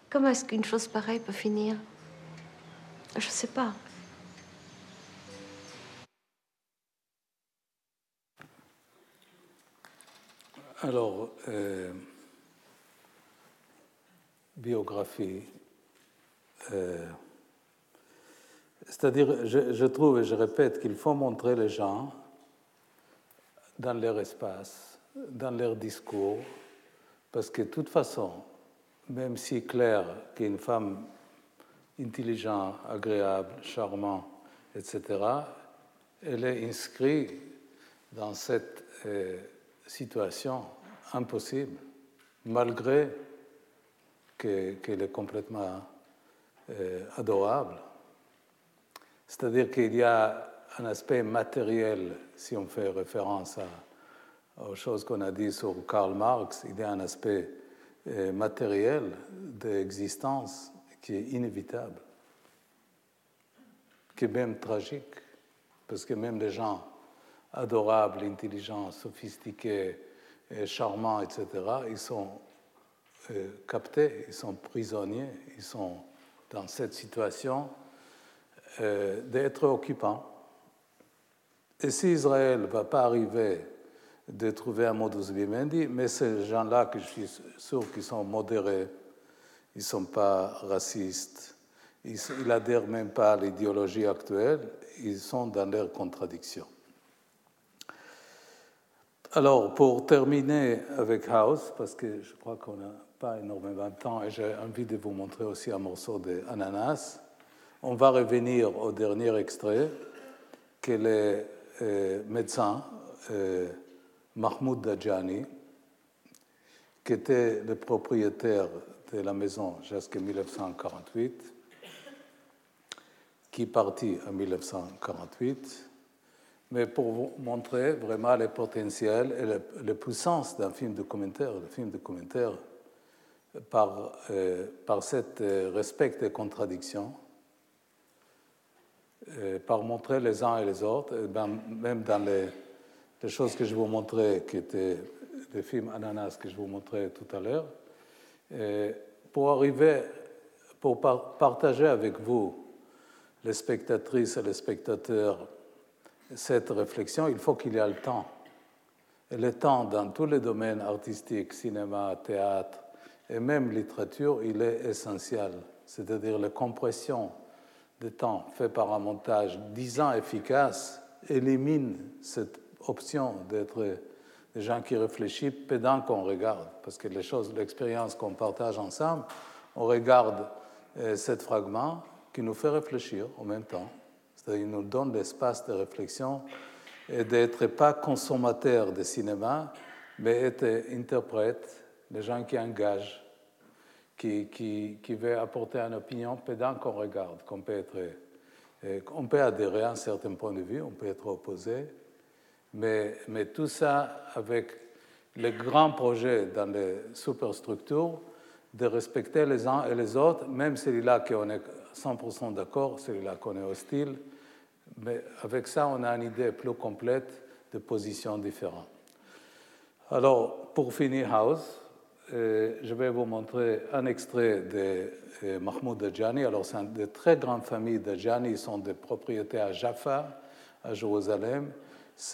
Comment est-ce qu'une chose pareille peut finir? Je ne sais pas. Alors, euh, biographie. Euh, c'est-à-dire, je, je, trouve et je répète qu'il faut montrer les gens dans leur espace, dans leur discours, parce que de toute façon, même si Claire, qui est une femme intelligente, agréable, charmante, etc., elle est inscrite dans cette euh, situation impossible, malgré qu'elle est complètement euh, adorable. C'est-à-dire qu'il y a un aspect matériel, si on fait référence à, aux choses qu'on a dit sur Karl Marx, il y a un aspect euh, matériel d'existence qui est inévitable, qui est même tragique, parce que même des gens adorables, intelligents, sophistiqués, charmants, etc., ils sont euh, captés, ils sont prisonniers, ils sont dans cette situation euh, d'être occupants. Et si Israël ne va pas arriver de trouver un modus vivendi, mais ces gens-là, que je suis sûr qu'ils sont modérés, ils ne sont pas racistes, ils n'adhèrent même pas à l'idéologie actuelle, ils sont dans leur contradiction. Alors, pour terminer avec House, parce que je crois qu'on n'a pas énormément de temps et j'ai envie de vous montrer aussi un morceau d'ananas, on va revenir au dernier extrait que les euh, médecins euh, Mahmoud Dajani, qui était le propriétaire de la maison jusqu'en 1948, qui partit en 1948, mais pour vous montrer vraiment le potentiel et la, puissance d'un film documentaire, le film documentaire, par, euh, par cet euh, respect des contradictions, euh, par montrer les uns et les autres, ben, même dans les les choses que je vous montrais, qui étaient le film Ananas que je vous montrais tout à l'heure, pour arriver, pour partager avec vous, les spectatrices et les spectateurs, cette réflexion, il faut qu'il y ait le temps. Et le temps dans tous les domaines artistiques, cinéma, théâtre et même littérature, il est essentiel. C'est-à-dire la compression de temps fait par un montage disant efficace élimine cette option d'être des gens qui réfléchissent pendant qu'on regarde, parce que les choses, l'expérience qu'on partage ensemble, on regarde euh, fragment qui nous fait réfléchir en même temps, c'est-à-dire qu'il nous donne l'espace de réflexion et d'être pas consommateur de cinéma, mais être interprète, des gens qui engagent, qui, qui, qui veulent apporter une opinion pendant qu'on regarde, qu'on peut être, euh, on peut adhérer à un certain point de vue, on peut être opposé, mais, tout ça avec le grand projet dans les superstructures de respecter les uns et les autres, même celui-là qu'on est 100% d'accord, celui-là qu'on est hostile, mais avec ça, on a une idée plus complète de positions différentes. Alors, pour finir House, euh, je vais vous montrer un extrait de euh, Mahmoud Dajani. Alors, c'est une très grandes familles Dajani. Ils sont des propriétaires à Jaffa, à Jérusalem.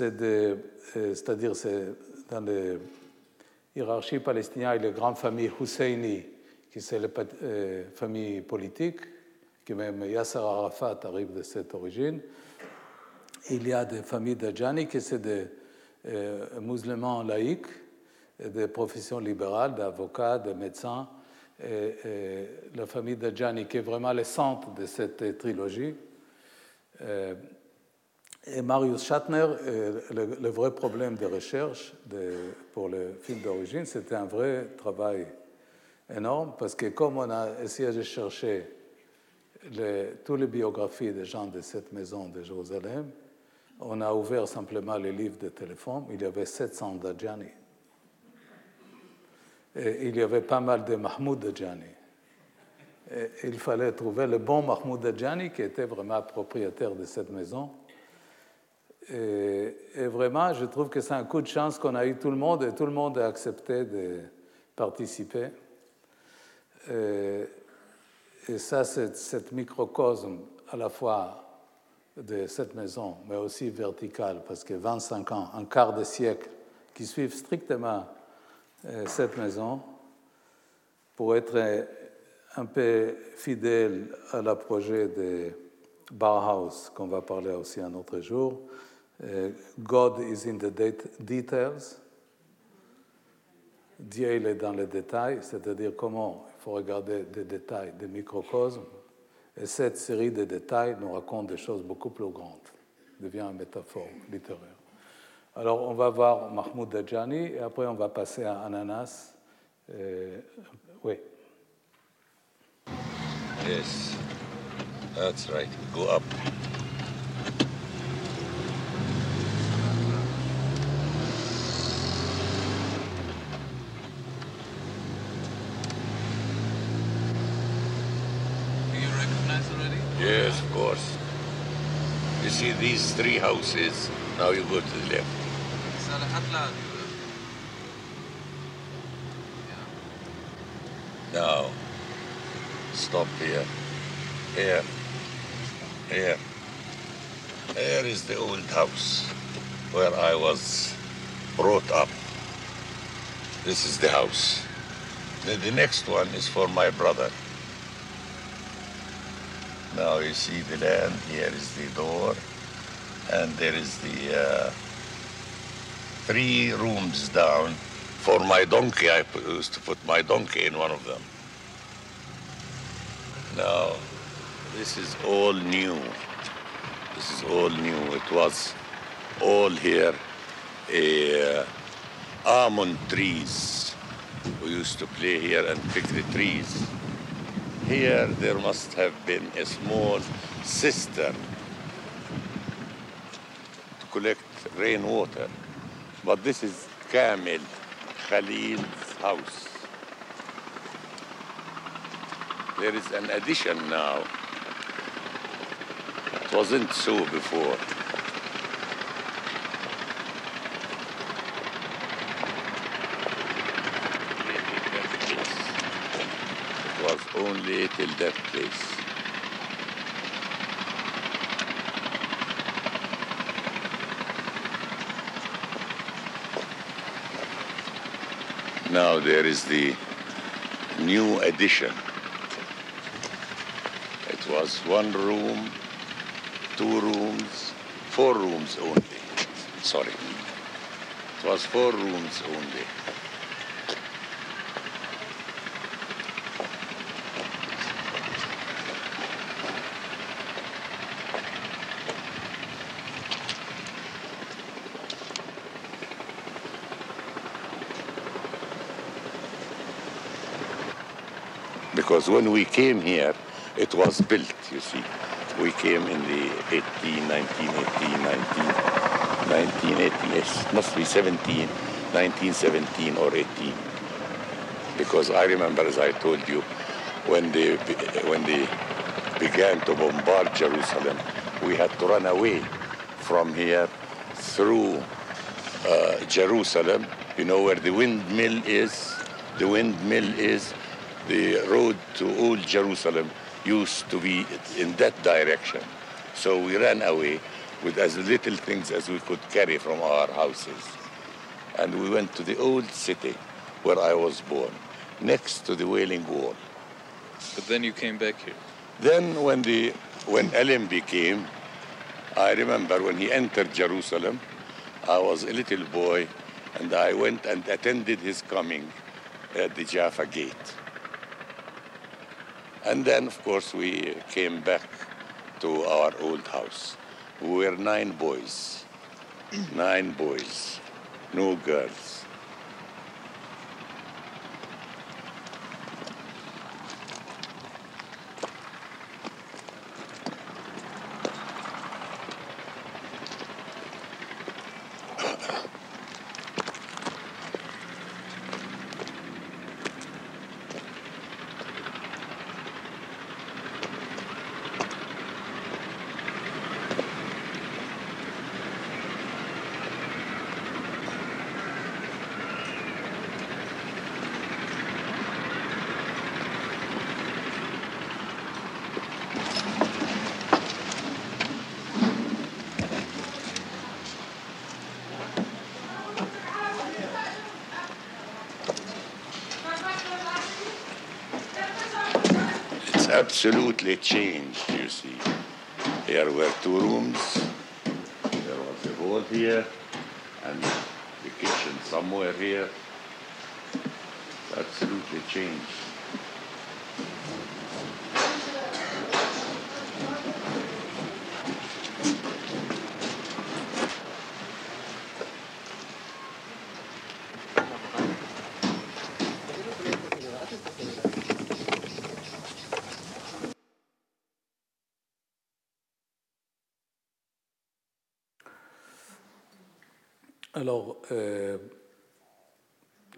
Euh, c'est-à-dire, c'est dans les hiérarchies palestiniennes, il y a les grandes familles Husseini, qui c'est les familles politiques, qui même Yasser Arafat arrive de cette origine. Il y a des familles Dajani qui sont des musulmans laïcs des professions libérales, d'avocats, de médecins. La famille de Gianni, qui est vraiment le centre de cette trilogie. Euh, et Marius Schattner, euh, le, vrai problème de recherche pour le film d'origine, c'était un vrai travail énorme, parce que comme on a essayé de chercher toutes les biographies des gens de cette maison de Jérusalem, on a ouvert simplement les livres de téléphone, il y avait 700 d'Adjani il y avait pas mal de Mahmoud Djani. il fallait trouver le bon Mahmoud Djani qui était vraiment propriétaire de cette maison. Et, vraiment, je trouve que c'est un coup de chance qu'on a eu tout le monde et tout le monde a accepté de participer. Et, ça, c'est cet microcosme à la fois de cette maison, mais aussi vertical, parce que 25 ans, un quart de siècle, qui suivent strictement euh, cette maison pour être un peu fidèle à la projet de Bauhaus, qu'on va parler aussi un autre jour. Euh, God is in the details. Dieu est dans les détails, c'est-à-dire comment il faut regarder des détails, des microcosmes. Et cette série de détails nous raconte des choses beaucoup plus grandes, devient une métaphore littéraire. Alors, on va voir Mahmoud Dajani et après, on va passer à Ananas. Euh, oui. Yes, that's right. Go up. Three houses, now you go to the left. Now, stop here. Here. Here. Here is the old house where I was brought up. This is the house. The, the next one is for my brother. Now you see the land, here is the door, and there is the uh, three rooms down for my donkey. I used to put my donkey in one of them. Now, this is all new. This is all new. It was all here uh, almond trees. We used to play here and pick the trees. Here there must have been a small cistern collect rainwater. But this is Kamil Khalil's house. There is an addition now. It wasn't so before. It was only till that place. Now there is the new addition. It was one room, two rooms, four rooms only. Sorry. It was four rooms only. Because when we came here, it was built, you see. We came in the 18, 19, 18, 19, 1980, yes, must be 17, 1917 or 18. Because I remember, as I told you, when they, when they began to bombard Jerusalem, we had to run away from here through uh, Jerusalem. You know where the windmill is? The windmill is the road to Old Jerusalem used to be in that direction. So we ran away with as little things as we could carry from our houses. And we went to the old city where I was born, next to the Wailing Wall. But then you came back here. Then when the when Allenby came, I remember when he entered Jerusalem, I was a little boy, and I went and attended his coming at the Jaffa Gate. And then, of course, we came back to our old house. We were nine boys, nine boys, no girls. It's absolutely changed, you see. There were two rooms. There was a hall here and the kitchen somewhere here. Absolutely changed.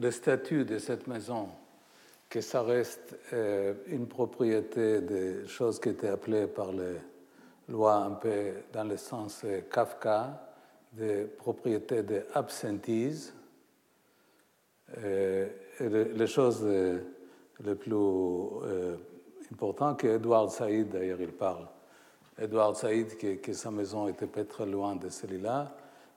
Le statut de cette maison, que ça reste euh, une propriété des choses qui étaient appelées par les lois un peu dans le sens euh, Kafka, des propriétés de absentise. Euh, et le- les choses les plus importantes que Edward Saïd, d'ailleurs, il parle. Edward Saïd, que, sa maison était pas très loin de celui-là,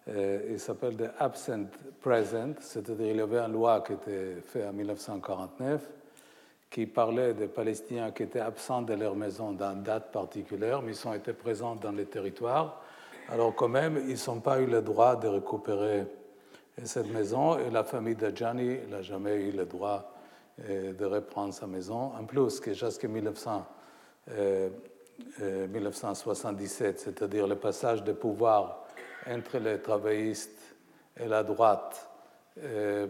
il s'appelle de absent present, c'est-à-dire il y avait une loi qui était faite en 1949 qui parlait des Palestiniens qui étaient absents de leur maison dans une date particulière, mais ils ont été présents dans les territoires. Alors quand même, ils n'ont pas eu le droit de récupérer cette maison et la famille de Gianni n'a jamais eu le droit euh, de reprendre sa maison. En plus, que jusqu'en 1900, euh, euh, 1977, c'est-à-dire le passage de pouvoir entre les travaillistes et la droite, euh,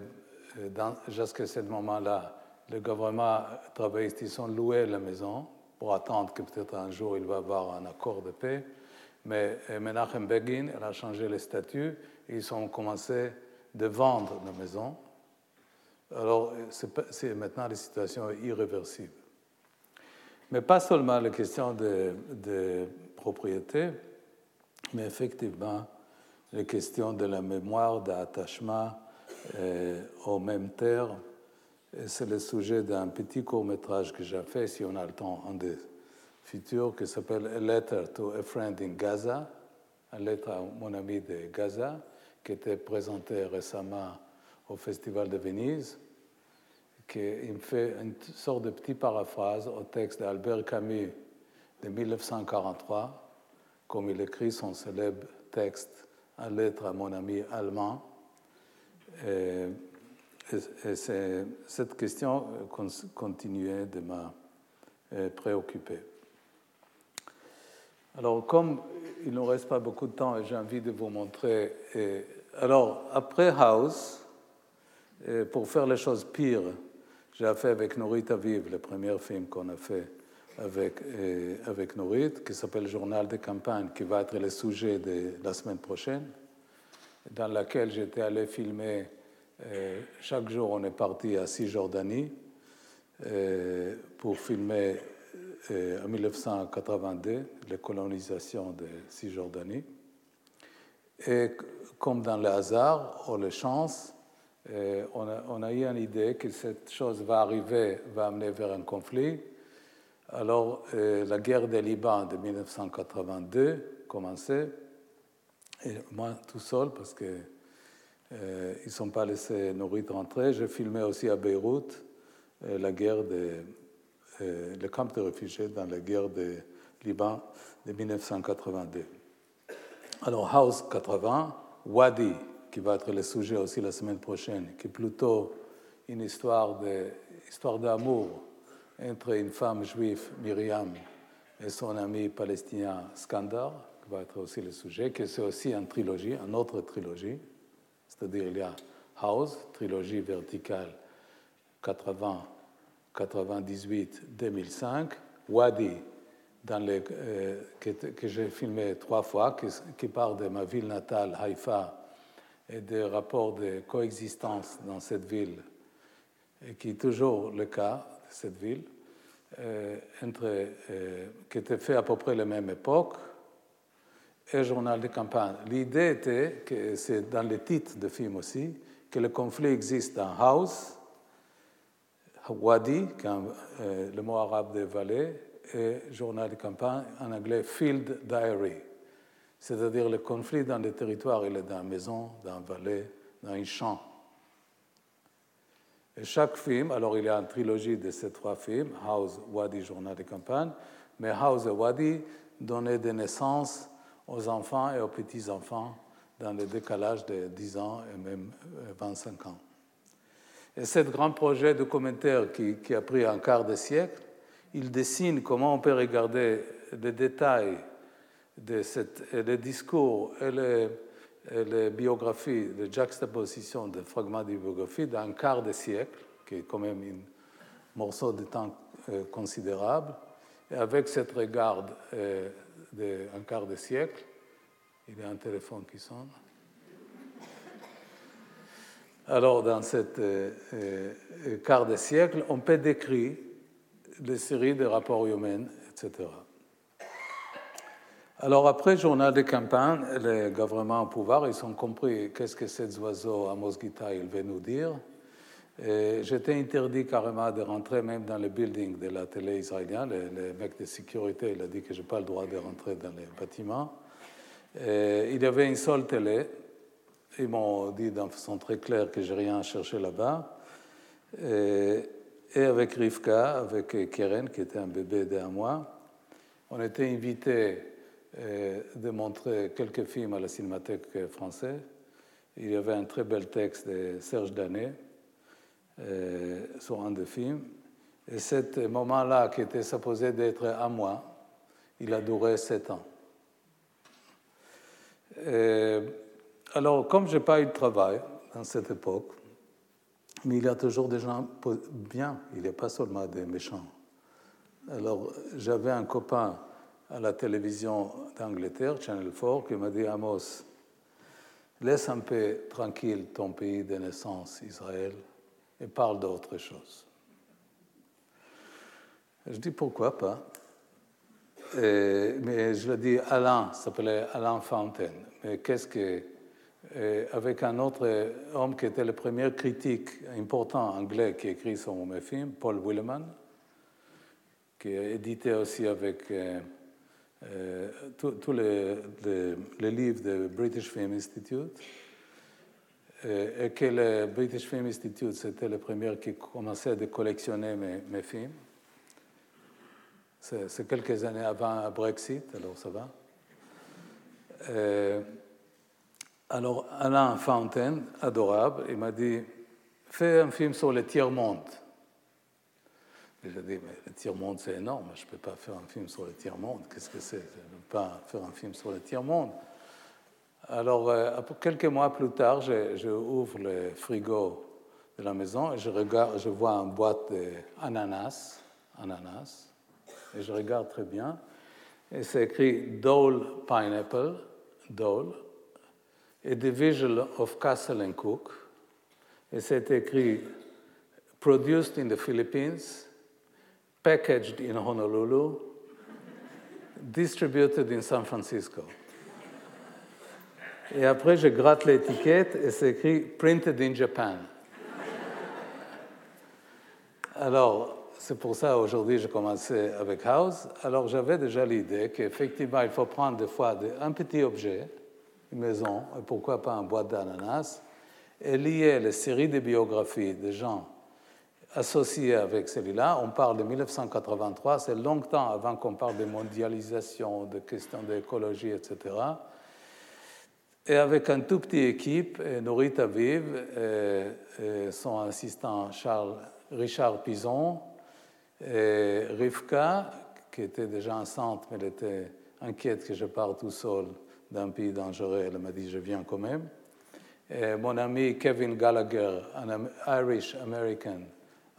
euh, jusqu'à ce moment-là, le gouvernement travailliste, ils ont loué la maison pour attendre que peut-être un jour il va y avoir un accord de paix. Mais euh, Menachem Begin, elle a changé les statuts ils ont commencé de vendre la maison. Alors, c'est maintenant la situation irréversible. Mais pas seulement la question de, de propriété, mais effectivement la question de la mémoire, d'attachement euh, aux mêmes terres. C'est le sujet d'un petit court-métrage que j'ai fait, si on a le temps, en des futurs, qui s'appelle A Letter to a Friend in Gaza, une lettre à mon ami de Gaza, qui était présenté récemment au Festival de Venise qui me fait une sorte de petit paraphrase au texte d'Albert Camus de 1943, comme il écrit son célèbre texte en lettre à mon ami allemand. Et, cette question euh, con- continuait de me euh, préoccuper. Alors, comme il ne reste pas beaucoup de temps j'ai envie de vous montrer. alors, après House, pour faire les choses pires, j'ai fait avec Norit Aviv, le premier film qu'on a fait avec, euh, avec Norit, qui s'appelle Journal de campagne, qui va être le sujet de la semaine prochaine, dans laquelle j'étais allé filmer. euh, chaque jour, on est parti à Cisjordanie euh, pour filmer en 1982, la colonisation de Cisjordanie. Et comme dans le hasard ou les chances, on a, on a eu une idée que cette chose va arriver, va amener vers un conflit. Alors, la guerre des Liban de 1982 commençait, et moi tout seul, parce qu'ils ne sont pas laissés nourrir rentrer, j'ai filmé aussi à Beyrouth la guerre de, le camp de réfugiés dans la guerre des Liban de 1982. Alors, House 80, Wadi, qui va être le sujet aussi la semaine prochaine, qui est plutôt une histoire d'amour entre une femme juive, Myriam, et son ami palestinien Skandar, qui va être aussi le sujet, que c'est aussi une trilogie, une autre trilogie. C'est-à-dire, il y a House, trilogie verticale 80, 98, 2005, Wadi, euh, que, j'ai filmé trois fois, qui, qui part de ma ville natale, Haïfa, et des rapports de coexistence dans cette ville, et qui est toujours le cas cette ville, euh, entre, euh, qui était fait à peu près la même époque, et journal de campagne. L'idée était, que c'est dans le titre du film aussi, que le conflit existe dans House, Wadi, euh, le mot arabe de vallée, et journal de campagne en anglais Field Diary, c'est-à-dire le conflit dans le territoire, il est dans la maison, dans la vallée, dans un champ. Chaque film, alors il y a une trilogie de ces trois films, House, Wadi, Journal de campagne, mais House et Wadi donnaient des naissances aux enfants et aux petits-enfants dans le décalage de 10 ans et même 25 euh, ans. Et ce grand projet documentaire qui, qui a pris un quart de siècle, il dessine comment on peut regarder les détails de discours et les, les biographies, les juxtapositions de fragments de biographie d'un quart de siècle, qui est quand même un morceau de temps euh, considérable, et avec cette regarde euh, d'un quart de siècle, il y a un téléphone qui sonne. Alors, dans cette euh, quart de siècle, on peut décrire des séries de rapports humains, etc. Alors après journal de campagne, les gouvernements au pouvoir, ils ont compris qu'est-ce que cet oiseau à Mosquita il veut nous dire. J'étais interdit carrément de rentrer même dans le building de la télé israélienne. Le, mec de sécurité il a dit que je n'ai pas le droit de rentrer dans les bâtiments. il y avait une seule télé. Ils m'ont dit de façon très claire que j'ai rien à chercher là-bas. Et, avec Rivka, avec Keren, qui était un bébé d'un mois, on était invités de montrer quelques films à la Cinémathèque française. Il y avait un très bel texte de Serge Danet euh, sur un des films. Et ce moment-là, qui était supposé d'être à moi, il a duré sept ans. alors, comme je n'ai pas eu de travail dans cette époque, mais il y a toujours des gens bien, il n'y a pas seulement des méchants. Alors, j'avais un copain à la télévision d'Angleterre, Channel 4, qui m'a dit Amos, laisse un peu tranquille ton pays de naissance, Israël, et parle d'autre chose. Je dis pourquoi pas? mais je le dis Alain, s'appelait Alain Fontaine. Mais qu'est-ce que. avec un autre homme qui était le premier critique important anglais qui écrit sur mes films, Paul Willeman, qui a édité aussi avec. Euh, euh, tous les, les, livres du British Film Institute, euh, et que le British Film Institute, c'était le premier qui commençait à collectionner mes, films. C'est quelques années avant Brexit, alors ça va. Euh, alors, Alain Fontaine, adorable, il m'a dit Fais un film sur le tiers-monde. J'ai dit, mais le tiers-monde, c'est énorme, je ne peux pas faire un film sur le tiers-monde. Qu'est-ce que c'est? Je ne peux pas faire un film sur le tiers-monde. Alors, euh, quelques mois plus tard, je, je, ouvre le frigo de la maison et je, regarde, je vois une boîte d'ananas, ananas, et je regarde très bien. Et c'est écrit Dole Pineapple, Dole, et The Visual of Castle and Cook. Et c'est écrit Produced in the Philippines, packaged in Honolulu, distributed in San Francisco. Et après, je gratte l'étiquette et c'est écrit Printed in Japan. Alors, c'est pour ça aujourd'hui j'ai commencé avec House. Alors j'avais déjà l'idée qu'effectivement il faut prendre des fois un petit objet, une maison, et pourquoi pas un boîte d'ananas, et lier les séries de biographies des gens associés avec celui-là. On parle de 1983, c'est longtemps avant qu'on parle de mondialisation, de questions d'écologie, etc. Et avec un tout petit équipe, Norita Vive, et son assistant Charles, Richard Pison, Rivka, qui était déjà enceinte, mais elle était inquiète que je parte tout seul d'un pays dangereux, elle m'a dit je viens quand même. Et mon ami Kevin Gallagher, un Irish American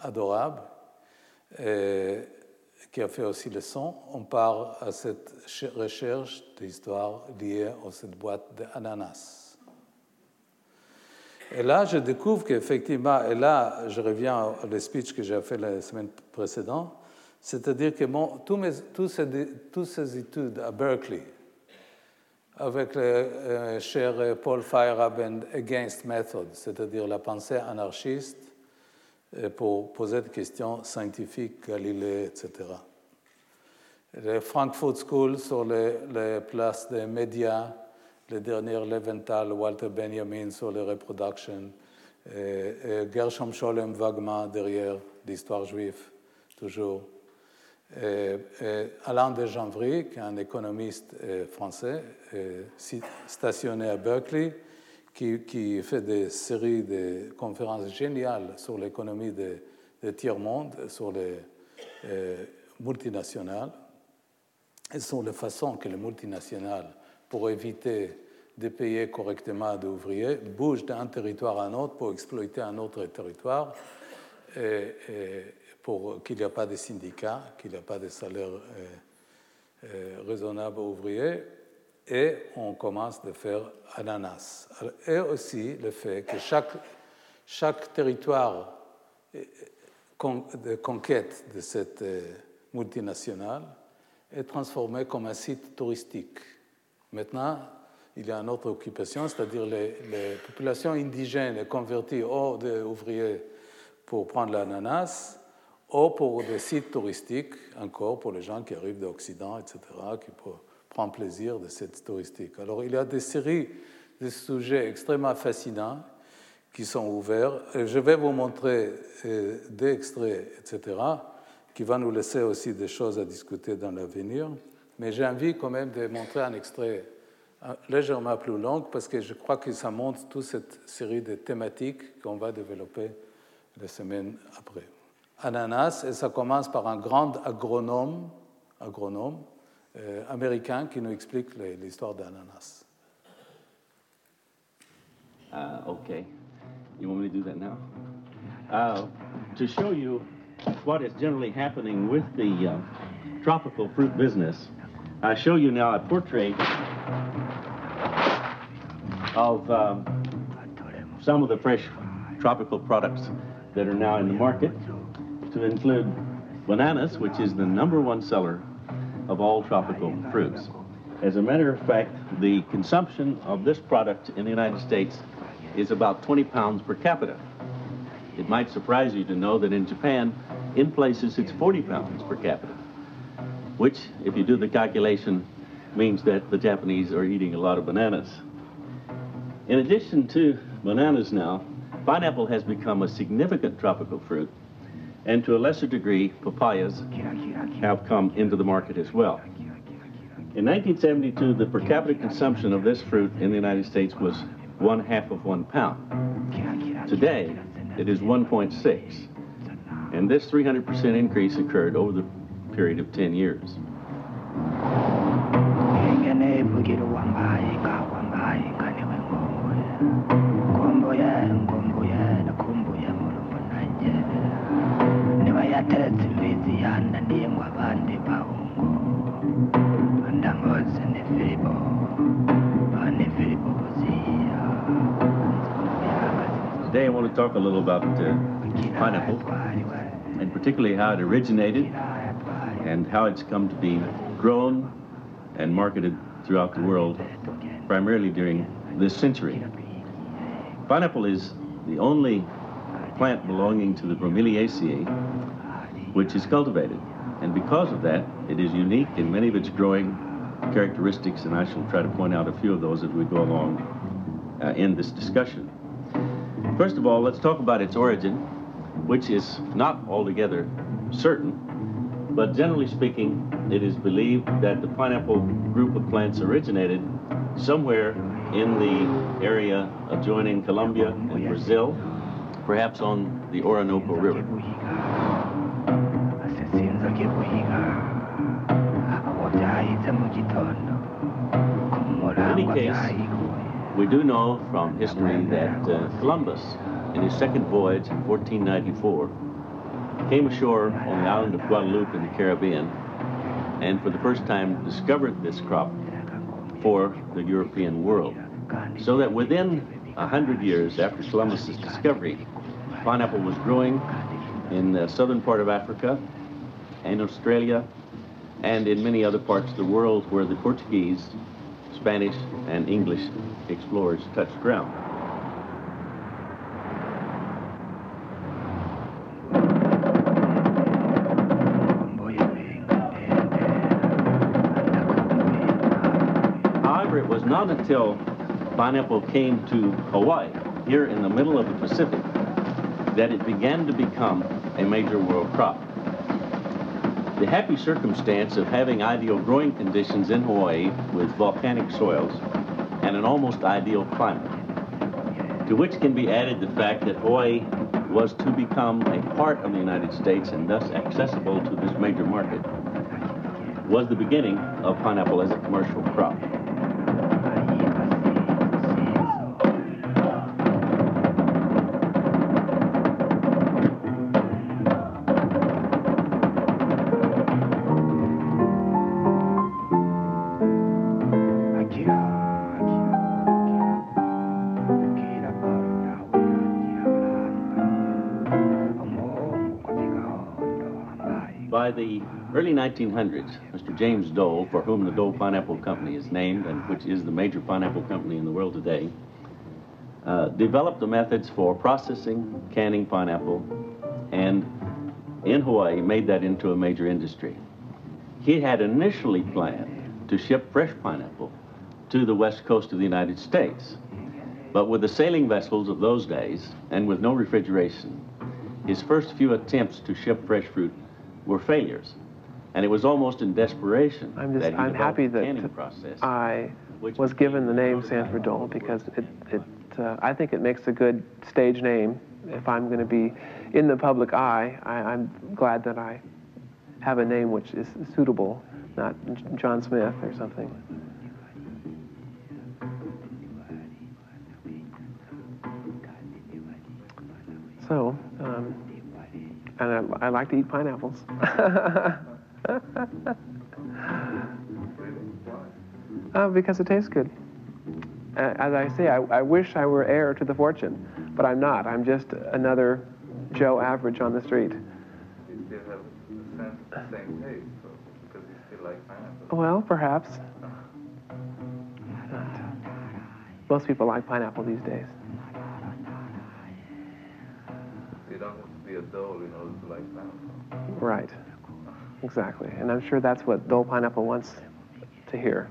adorable, qui a fait aussi le son, on part à cette recherche d'histoire liée à cette boîte d'ananas. Et là, je découvre qu'effectivement, et là, je reviens au speech que j'ai fait la semaine précédente, c'est-à-dire que tous, mes, ces, toutes ces études à Berkeley, avec le euh, cher Paul Feyerabend Against Method, c'est-à-dire la pensée anarchiste pour poser des questions scientifiques, Galilée, etc. Le Frankfurt School sur les, les places des médias, le dernier Leventhal, Walter Benjamin sur les reproduction, et, Gershom Scholem Wagman derrière l'histoire juive, toujours. Alain de Janvry, qui est un économiste euh, français stationné à Berkeley, qui, fait des séries de conférences géniales sur l'économie des, tiers-monde, sur les euh, multinationales, et sur la façon que les multinationales pour éviter de payer correctement des ouvriers, bougent d'un territoire à un autre pour exploiter un autre territoire, pour qu'il n'y ait pas de syndicats, qu'il n'y ait pas de salaires euh, euh, raisonnables aux ouvriers, et on commence de faire ananas. Et aussi le fait que chaque, chaque territoire de conquête de cette euh, multinationale est transformé comme un site touristique. Maintenant, il y a une autre occupation, c'est-à-dire les, les, populations indigènes converties ou des ouvriers pour prendre l'ananas, ou pour des sites touristiques, encore pour les gens qui arrivent d'Occident, etc., plaisir de cette touristique. Alors il y a des séries de sujets extrêmement fascinants qui sont ouverts. Je vais vous montrer euh, des extraits, etc., qui vont nous laisser aussi des choses à discuter dans l'avenir. Mais j'ai envie quand même de montrer un extrait euh, légèrement plus long parce que je crois que ça montre toute cette série de thématiques qu'on va développer les semaines après. Ananas, et ça commence par un grand agronome, agronome américain qui nous explique l'histoire d'ananas. Uh, okay. You want me to do that now? Uh, to show you what is generally happening with the uh, tropical fruit business, I show you now a portrait of um, some of the fresh tropical products that are now in the market, to include bananas, which is the number one seller of all tropical fruits. As a matter of fact, the consumption of this product in the United States is about 20 pounds per capita. It might surprise you to know that in Japan, in places, it's 40 pounds per capita, which, if you do the calculation, means that the Japanese are eating a lot of bananas. In addition to bananas now, pineapple has become a significant tropical fruit, and to a lesser degree, papayas have come into the market as well. In 1972, the per capita consumption of this fruit in the United States was one half of one pound. Today, it is 1.6, and this 300% increase occurred over the period of 10 years. Today I want to talk a little about uh, pineapple, and particularly how it originated and how it's come to be grown and marketed throughout the world, primarily during this century. Pineapple is the only plant belonging to the Bromeliaceae which is cultivated. And because of that, it is unique in many of its growing characteristics, and I shall try to point out a few of those as we go along uh, in this discussion. First of all, let's talk about its origin, which is not altogether certain, but generally speaking, it is believed that the pineapple group of plants originated somewhere in the area adjoining Colombia and Brazil, perhaps on the Orinoco River. In any case, we do know from history that uh, Columbus, in his second voyage in 1494, came ashore on the island of Guadeloupe in the Caribbean and for the first time discovered this crop for the European world. So that within a hundred years after Columbus's discovery, pineapple was growing in the southern part of Africa and Australia and in many other parts of the world where the Portuguese, Spanish, and English explorers touched ground. However, it was not until pineapple came to Hawaii, here in the middle of the Pacific, that it began to become a major world crop. The happy circumstance of having ideal growing conditions in Hawaii with volcanic soils and an almost ideal climate, to which can be added the fact that Hawaii was to become a part of the United States and thus accessible to this major market, was the beginning of pineapple as a commercial crop. Early 1900s, Mr. James Dole, for whom the Dole Pineapple Company is named and which is the major pineapple company in the world today, uh, developed the methods for processing, canning pineapple, and in Hawaii made that into a major industry. He had initially planned to ship fresh pineapple to the west coast of the United States. But with the sailing vessels of those days and with no refrigeration, his first few attempts to ship fresh fruit were failures. And it was almost in desperation I'm just that he I'm happy that canning process. I was given the name Sanford Dole because it, it uh, I think it makes a good stage name. If I'm going to be in the public eye, I, I'm glad that I have a name which is suitable, not John Smith or something. So, um, and I, I like to eat pineapples. Uh, because it tastes good. Uh, as I say, I, I wish I were heir to the fortune, but I'm not. I'm just another Joe average on the street. You still have the same taste, so, because you still like pineapple. Well, perhaps. Not. Most people like pineapple these days. You don't have to be a dole in order to like pineapple. Right. Exactly. And I'm sure that's what Dole Pineapple wants to hear.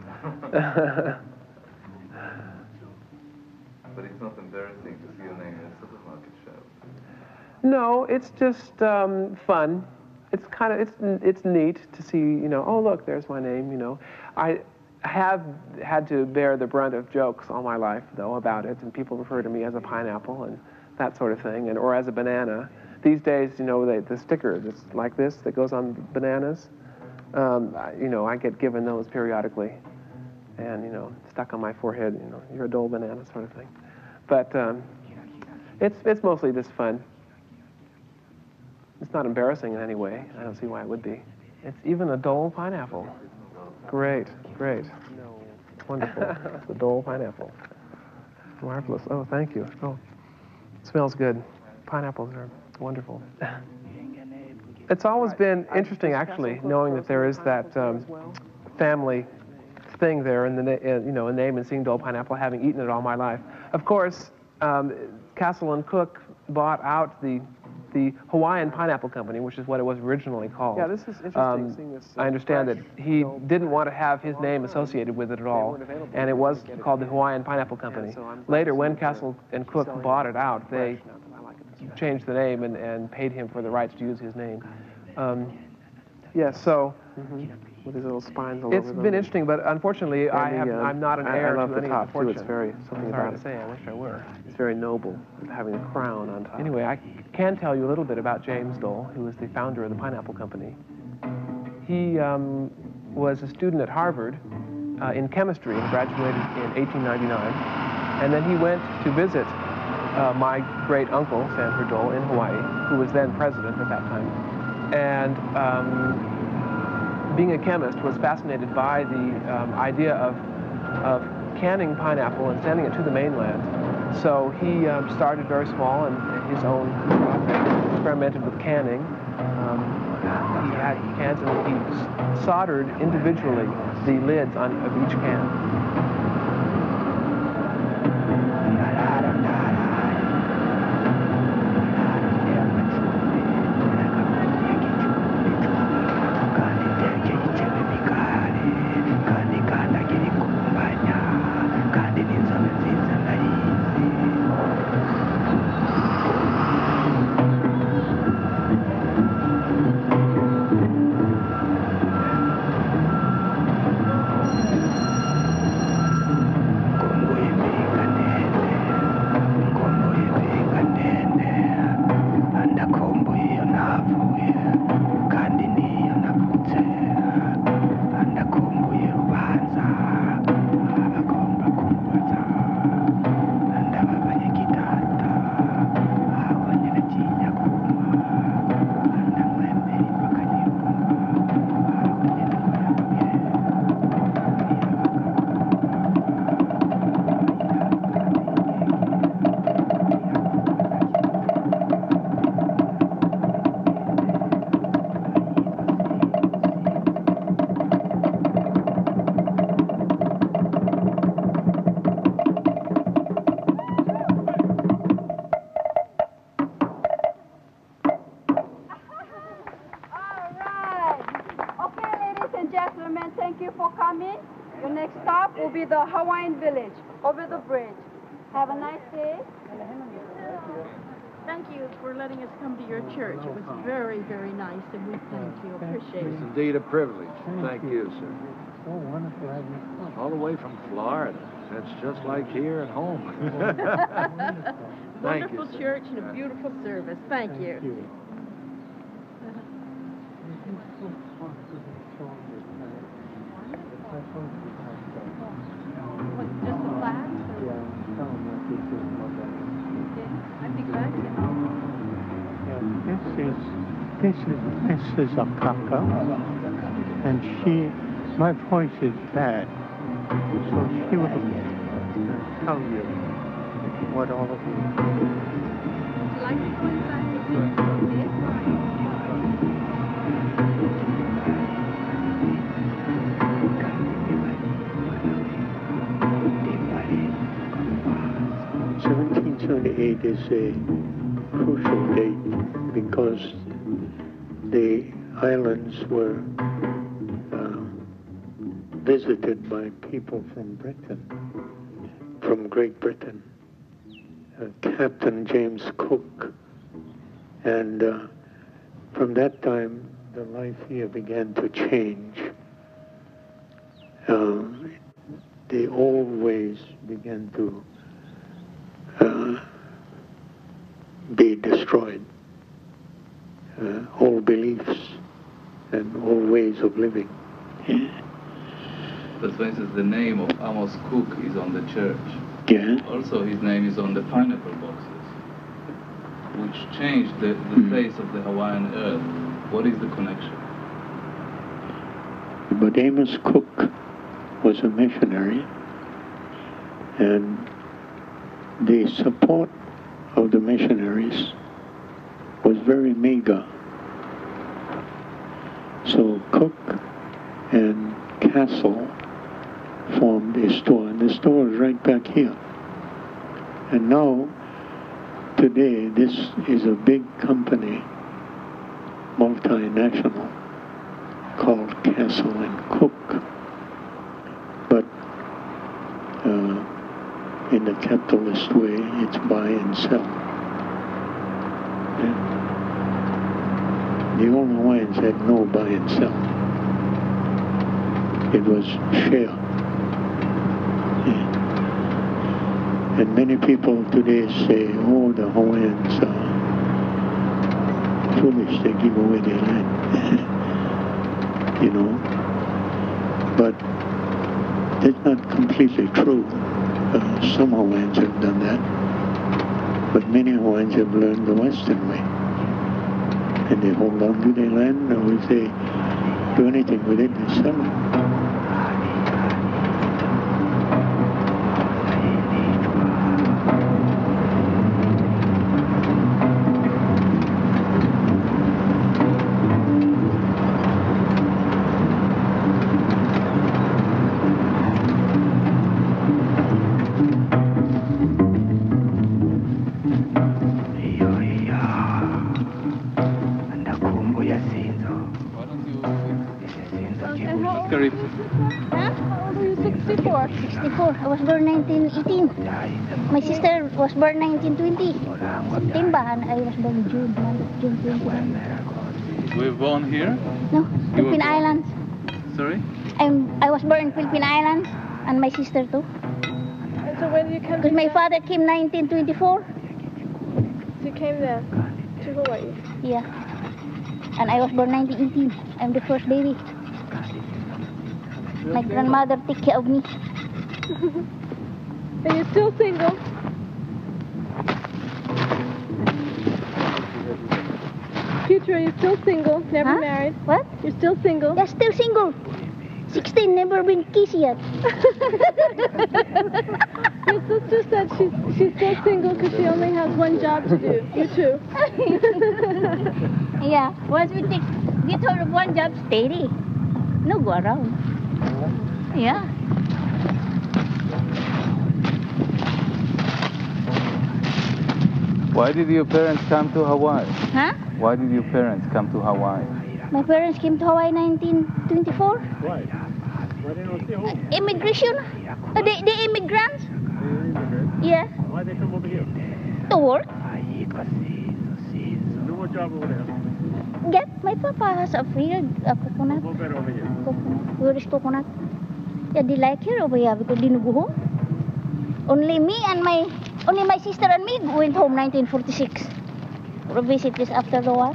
But it's not embarrassing to see your name in a supermarket shelf. No, it's just um, fun. It's kind of it's it's neat to see. You know, oh look, there's my name. You know, I have had to bear the brunt of jokes all my life though about it, and people refer to me as a pineapple and that sort of thing, and or as a banana. These days, you know, they, the sticker that's like this that goes on bananas. Um, I- you know, I get given those periodically, and you know, stuck on my forehead. You know, you're a dull banana sort of thing. But um, it's it's mostly just fun. It's not embarrassing in any way. I don't see why it would be. It's even a Dole pineapple. Great, great. Wonderful. the Dole pineapple. Marvelous. Oh, thank you. Oh, smells good. Pineapples are wonderful. It's always been interesting, actually, knowing that there is that um, family thing there in the uh, you know a name and seeing Dole pineapple, having eaten it all my life. Of course, um, Castle and Cook bought out the the Hawaiian Pineapple Company, which is what it was originally called. Yeah, this is interesting, Um, seeing this, uh, I understand that he didn't want to have his name associated with it at all, and it was called the Hawaiian Pineapple Company. Later, when Castle and Cook bought it out, they changed the name and, and paid him for the rights to use his name. Um, yeah, so with these little spines all it's over It's been them. interesting, but unfortunately, I And the, have, uh, I'm not an I- I heir love to the any top, of too. the It's fortune. very- I'm something sorry about to it. say, I wish I were. It's very noble, having a crown on top. Anyway, I can tell you a little bit about James Dole, who was the founder of the Pineapple Company. He um, was a student at Harvard uh, in chemistry and graduated in 1899. And then he went to visit uh, my great uncle, Sanford Dole, in Hawaii, who was then president at that time. And um, being a chemist, was fascinated by the um, idea of, of canning pineapple and sending it to the mainland. So he um, started very small and his own experimented with canning. Um, he had cans and he soldered individually the lids on, of each can. You for letting us come to your church. It was very, very nice, and we thank you. Appreciate it. It's indeed a privilege. Thank you, sir. So wonderful having. All the way from Florida. That's just like here at home. Thank you, Wonderful sir. church and a beautiful service. Thank you. Just a flag? I think that's This is this is Mrs. Akaka, and she, my voice is bad, so she will tell you what all of you. Seventeen seventy-eight is a crucial date because the islands were uh, visited by people from Britain, from Great Britain. Uh, Captain James Cook. And uh, from that time, the life here began to change. Uh, the old ways began to uh, be destroyed. Uh, old beliefs and all ways of living. But for instance, the name of Amos Cook is on the church. Yeah. Also, his name is on the pineapple boxes, which changed the, the face of the Hawaiian earth. What is the connection? But Amos Cook was a missionary, and the support of the missionaries was very meager. So Cook and Castle formed a store, and the store is right back here. And now, today, this is a big company, multinational, called Castle and Cook. But uh, in the capitalist way, it's buy and sell. The old Hawaiians had no buy and sell. It was. Yeah. And many people today say, oh, the Hawaiians are foolish, they give away their land. you know. But that's not completely true. Uh, some Hawaiians have done that. But many Hawaiians have learned the Western way and they hold on to their land, or if they do anything with it, they sell it. I was born 1918. My sister was born 1920. Timbahan, I was born June, month, June 21. We were born here? No, You Philippine born- Islands. Sorry? I'm, I was born in Philippine Islands, and my sister too. And so when did you come Because my the- father came 1924. So you came there to Hawaii. Yeah. And I was born 1918. I'm the first baby. My grandmother take care of me. And you're still single? Future, are you still single? Never Huh? married? What? You're still single? Yeah, still single. 16, never been kissed yet. Your sister said she's, she's still single because she only has one job to do. You too. yeah, once we take, get hold of one job, steady. No go around. Yeah. Why did your parents come to Hawaii? Huh? Why did your parents come to Hawaii? My parents came to Hawaii 1924. Why? Why they don't stay home? Immigration. Uh, they, they immigrants. Yeah. Why they come over here? To work. Do what job over there? Get my papa has a field, a coconut. Go better over here. Coconut. Where is coconut? Yeah, they like here over here because they no go home. Only me and my, only my sister and me went home 1946. We visit this after the war.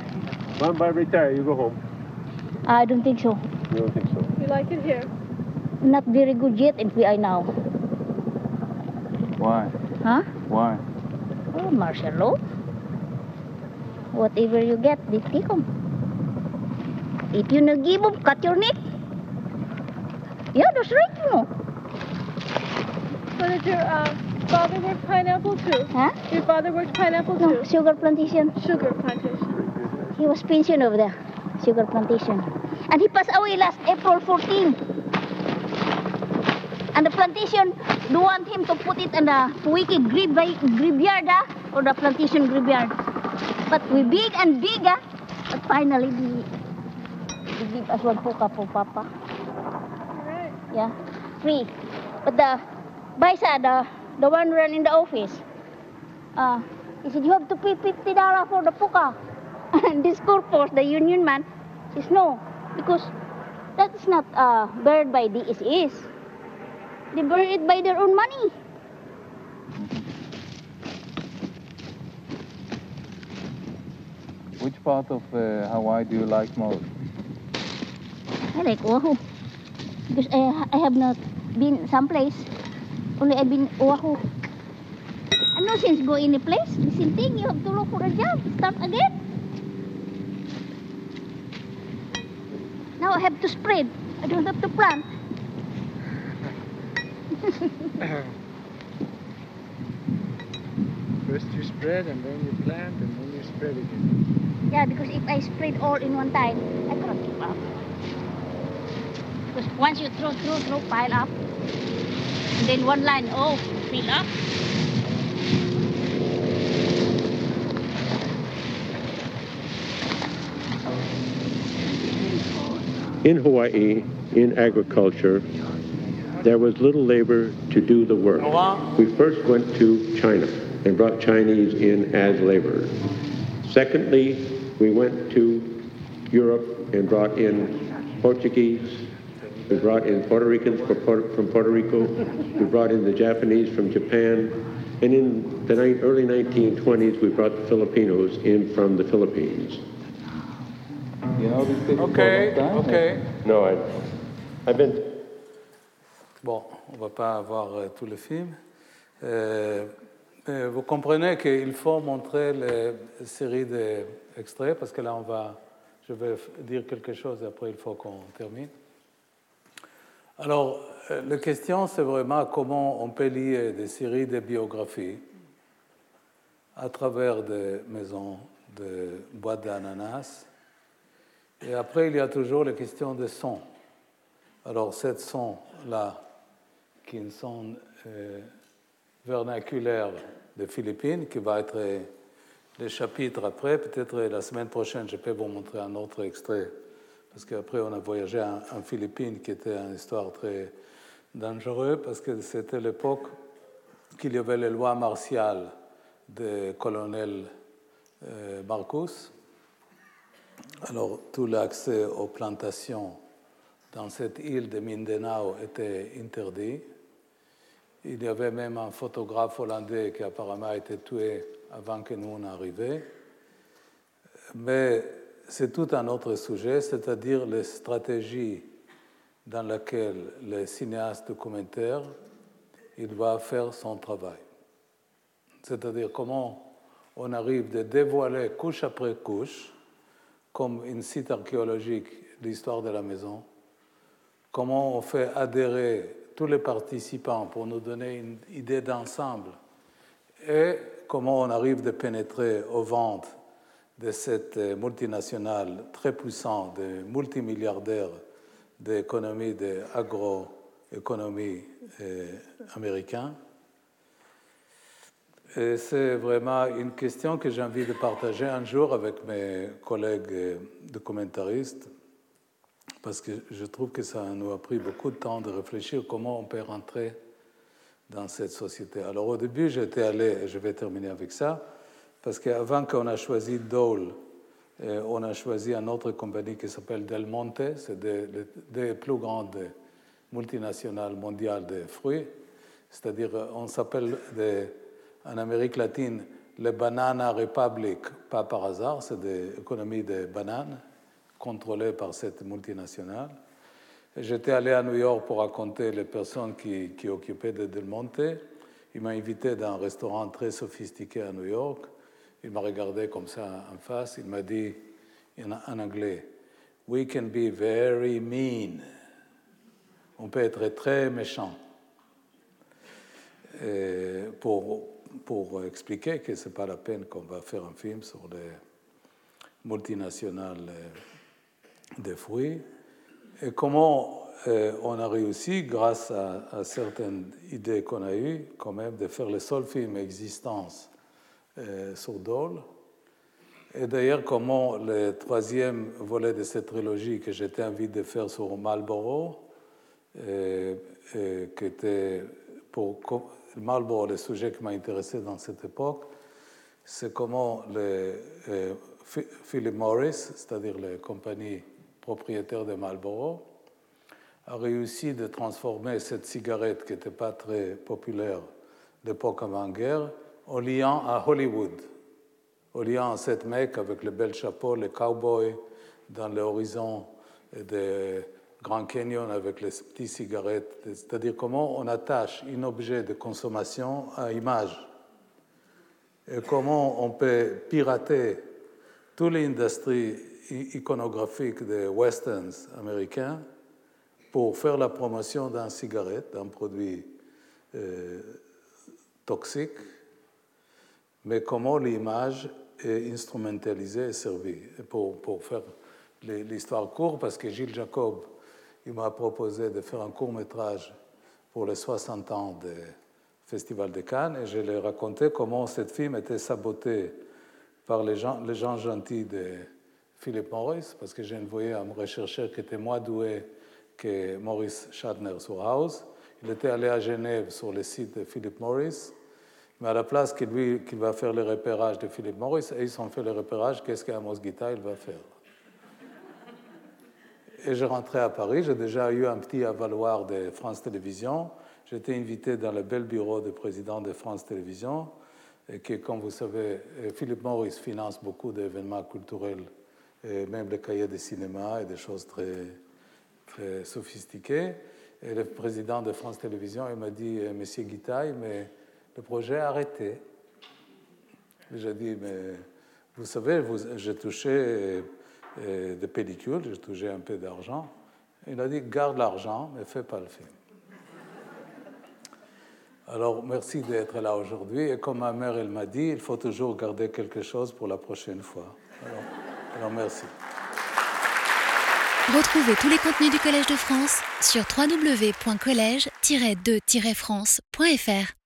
When by retire, you go home. I don't think so. You don't think so? You like it here? Not very good yet in PI now. Why? Huh? Why? Oh, martial law. Whatever you get, they take 'em. If you no give 'em, cut your neck. Yeah, that's right, you know. So did your uh, father work pineapple too? Huh? Your father worked pineapple No, too? sugar plantation. Sugar plantation. He was pensioned over there, sugar plantation. And he passed away last April 14. And the plantation do want him to put it in the wiki grave- graveyard, ah, or the plantation graveyard. But we big and bigger, ah. But finally, we, we give us one puka for Papa. Yeah, free. But the Baisa, the, the one run in the office, uh, he said, you have to pay $50 for the puka. And this corpus, the union man, says, no, because that is not uh, buried by the DSS. They bury it by their own money. Which part of uh, Hawaii do you like most? I like Oahu. Because I, I have not been someplace. Only I've been Oahu. And no sense go any place. The same thing, you have to look for a job. Start again. Now I have to spread. I don't have to plant. First you spread and then you plant and then you spread again. yeah, because if I spread all in one time, I cannot keep up. Because once you throw, throw, throw, pile up, and then one line, oh, fill up. In Hawaii, in agriculture, there was little labor to do the work. We first went to China and brought Chinese in as laborers. Secondly, we went to Europe and brought in Portuguese. We brought in Puerto Ricans from Puerto Rico. We brought in the Japanese from Japan. And in the early 1920s, we brought the Filipinos in from the Philippines. You know these people Okay, okay. No, I, I've been Bon, on ne va pas voir euh, tous les films. Euh, euh, vous comprenez qu'il faut montrer les séries d'extraits parce que là, on va, je vais dire quelque chose et après, il faut qu'on termine. Alors, euh, la question, c'est vraiment comment on peut lier des séries de biographies à travers des maisons de boîtes d'ananas. Et après, il y a toujours la question des sons. Alors, cette son-là, qui une son euh, vernaculaire des Philippines, qui va être euh, le chapitre après, peut-être la semaine prochaine, je peux vous montrer un autre extrait, parce qu'après, on a voyagé en, Philippines, qui était une histoire très dangereuse, parce que c'était l'époque qu'il y avait les lois martiales du colonel euh, Marcus. Alors, tout l'accès aux plantations dans cette île de Mindanao était interdit. Il y avait même un photographe hollandais qui apparemment a été tué avant que nous on. Mais c'est tout un autre sujet, c'est-à-dire les stratégies dans lesquelles le cinéaste documentaire il doit faire son travail. C'est-à-dire comment on arrive de dévoiler couche après couche, comme un site archéologique, l'histoire de la maison, comment on fait adhérer tous les participants pour nous donner une idée d'ensemble et comment on arrive de pénétrer au ventre de cette euh, multinationale très puissante, de multimilliardaires d'économie, d'agroéconomie euh, américaine. Et c'est vraiment une question que j'ai envie de partager un jour avec mes collègues euh, documentaristes parce que je trouve que ça nous a pris beaucoup de temps de réfléchir comment on peut rentrer dans cette société. Alors au début, j'étais allé, et je vais terminer avec ça, parce qu'avant qu'on a choisi Dole, euh, on a choisi une autre compagnie qui s'appelle Del Monte, c'est des, des- plus grandes multinationales mondiales de fruits, c'est-à-dire euh, on s'appelle en Amérique latine les Banana Republic, pas par hasard, c'est des économies de bananes contrôlées par cette multinationale. J'étais allé à New York pour raconter les personnes qui, occupaient de Del Monte. Il m'a invité dans un restaurant très sophistiqué à New York. Il m'a regardé comme ça en face. Il m'a dit en, anglais, We can be very mean. On peut être très méchant. Pour, pour expliquer que ce n'est pas la peine qu'on va faire un film sur les multinationales euh, des fruits et comment euh, on a réussi, grâce à, à certaines idées qu'on a eues, quand même, de faire le seul film existant euh, sur Dole. Et d'ailleurs, comment le troisième volet de cette trilogie que j'étais envie de faire sur Marlboro, euh, euh, qui était pour co- Marlboro, le sujet qui m'a intéressé dans cette époque, c'est comment le, euh, Phi- Philip Morris, c'est-à-dire la compagnie propriétaire de Marlboro, a réussi de transformer cette cigarette qui n'était pas très populaire l'époque avant-guerre en liant à Hollywood, en liant à cette mec avec le bel chapeau, les cowboys dans l'horizon de Grand Canyon avec les petites cigarettes. C'est-à-dire comment on attache un objet de consommation à image et comment on peut pirater toute l'industrie iconographique des westerns américains pour faire la promotion d'un cigarette, d'un produit euh, toxique, mais comment l'image est instrumentalisée et servie pour, pour faire l'histoire court parce que Gilles Jacob, il m'a proposé de faire un court métrage pour les 60 ans du Festival de Cannes et je lui ai raconté comment cette film était sabotée par les gens, les gens gentils de Philip Morris, parce que j'ai envoyé un rechercheur qui était moins doué que Maurice Schadner sur House. Il était allé à Genève sur le site de Philip Morris, mais à la place qu'il va faire le repérage de Philip Morris, et ils ont fait le repérage, qu'est-ce qu'Amos Guita il va faire? Et je rentrais à Paris, j'ai déjà eu un petit avaloir de France Télévisions. J'étais invité dans le bel bureau du président de France Télévisions, et que, comme vous savez, Philip Morris finance beaucoup d'événements culturels, et même les cahiers de cinéma et des choses très, très sophistiquées. Et le président de France Télévisions il m'a dit Monsieur Guitaille, mais le projet arrêté. J'ai dit Mais vous savez, j'ai touché des pellicules, j'ai touché un peu d'argent. Il a dit Garde l'argent, mais fais pas le film. Alors, merci d'être là aujourd'hui. Et comme ma mère, elle m'a dit, il faut toujours garder quelque chose pour la prochaine fois. Alors, alors merci. Retrouvez tous les contenus du Collège de France sur www.colège-2-france.fr.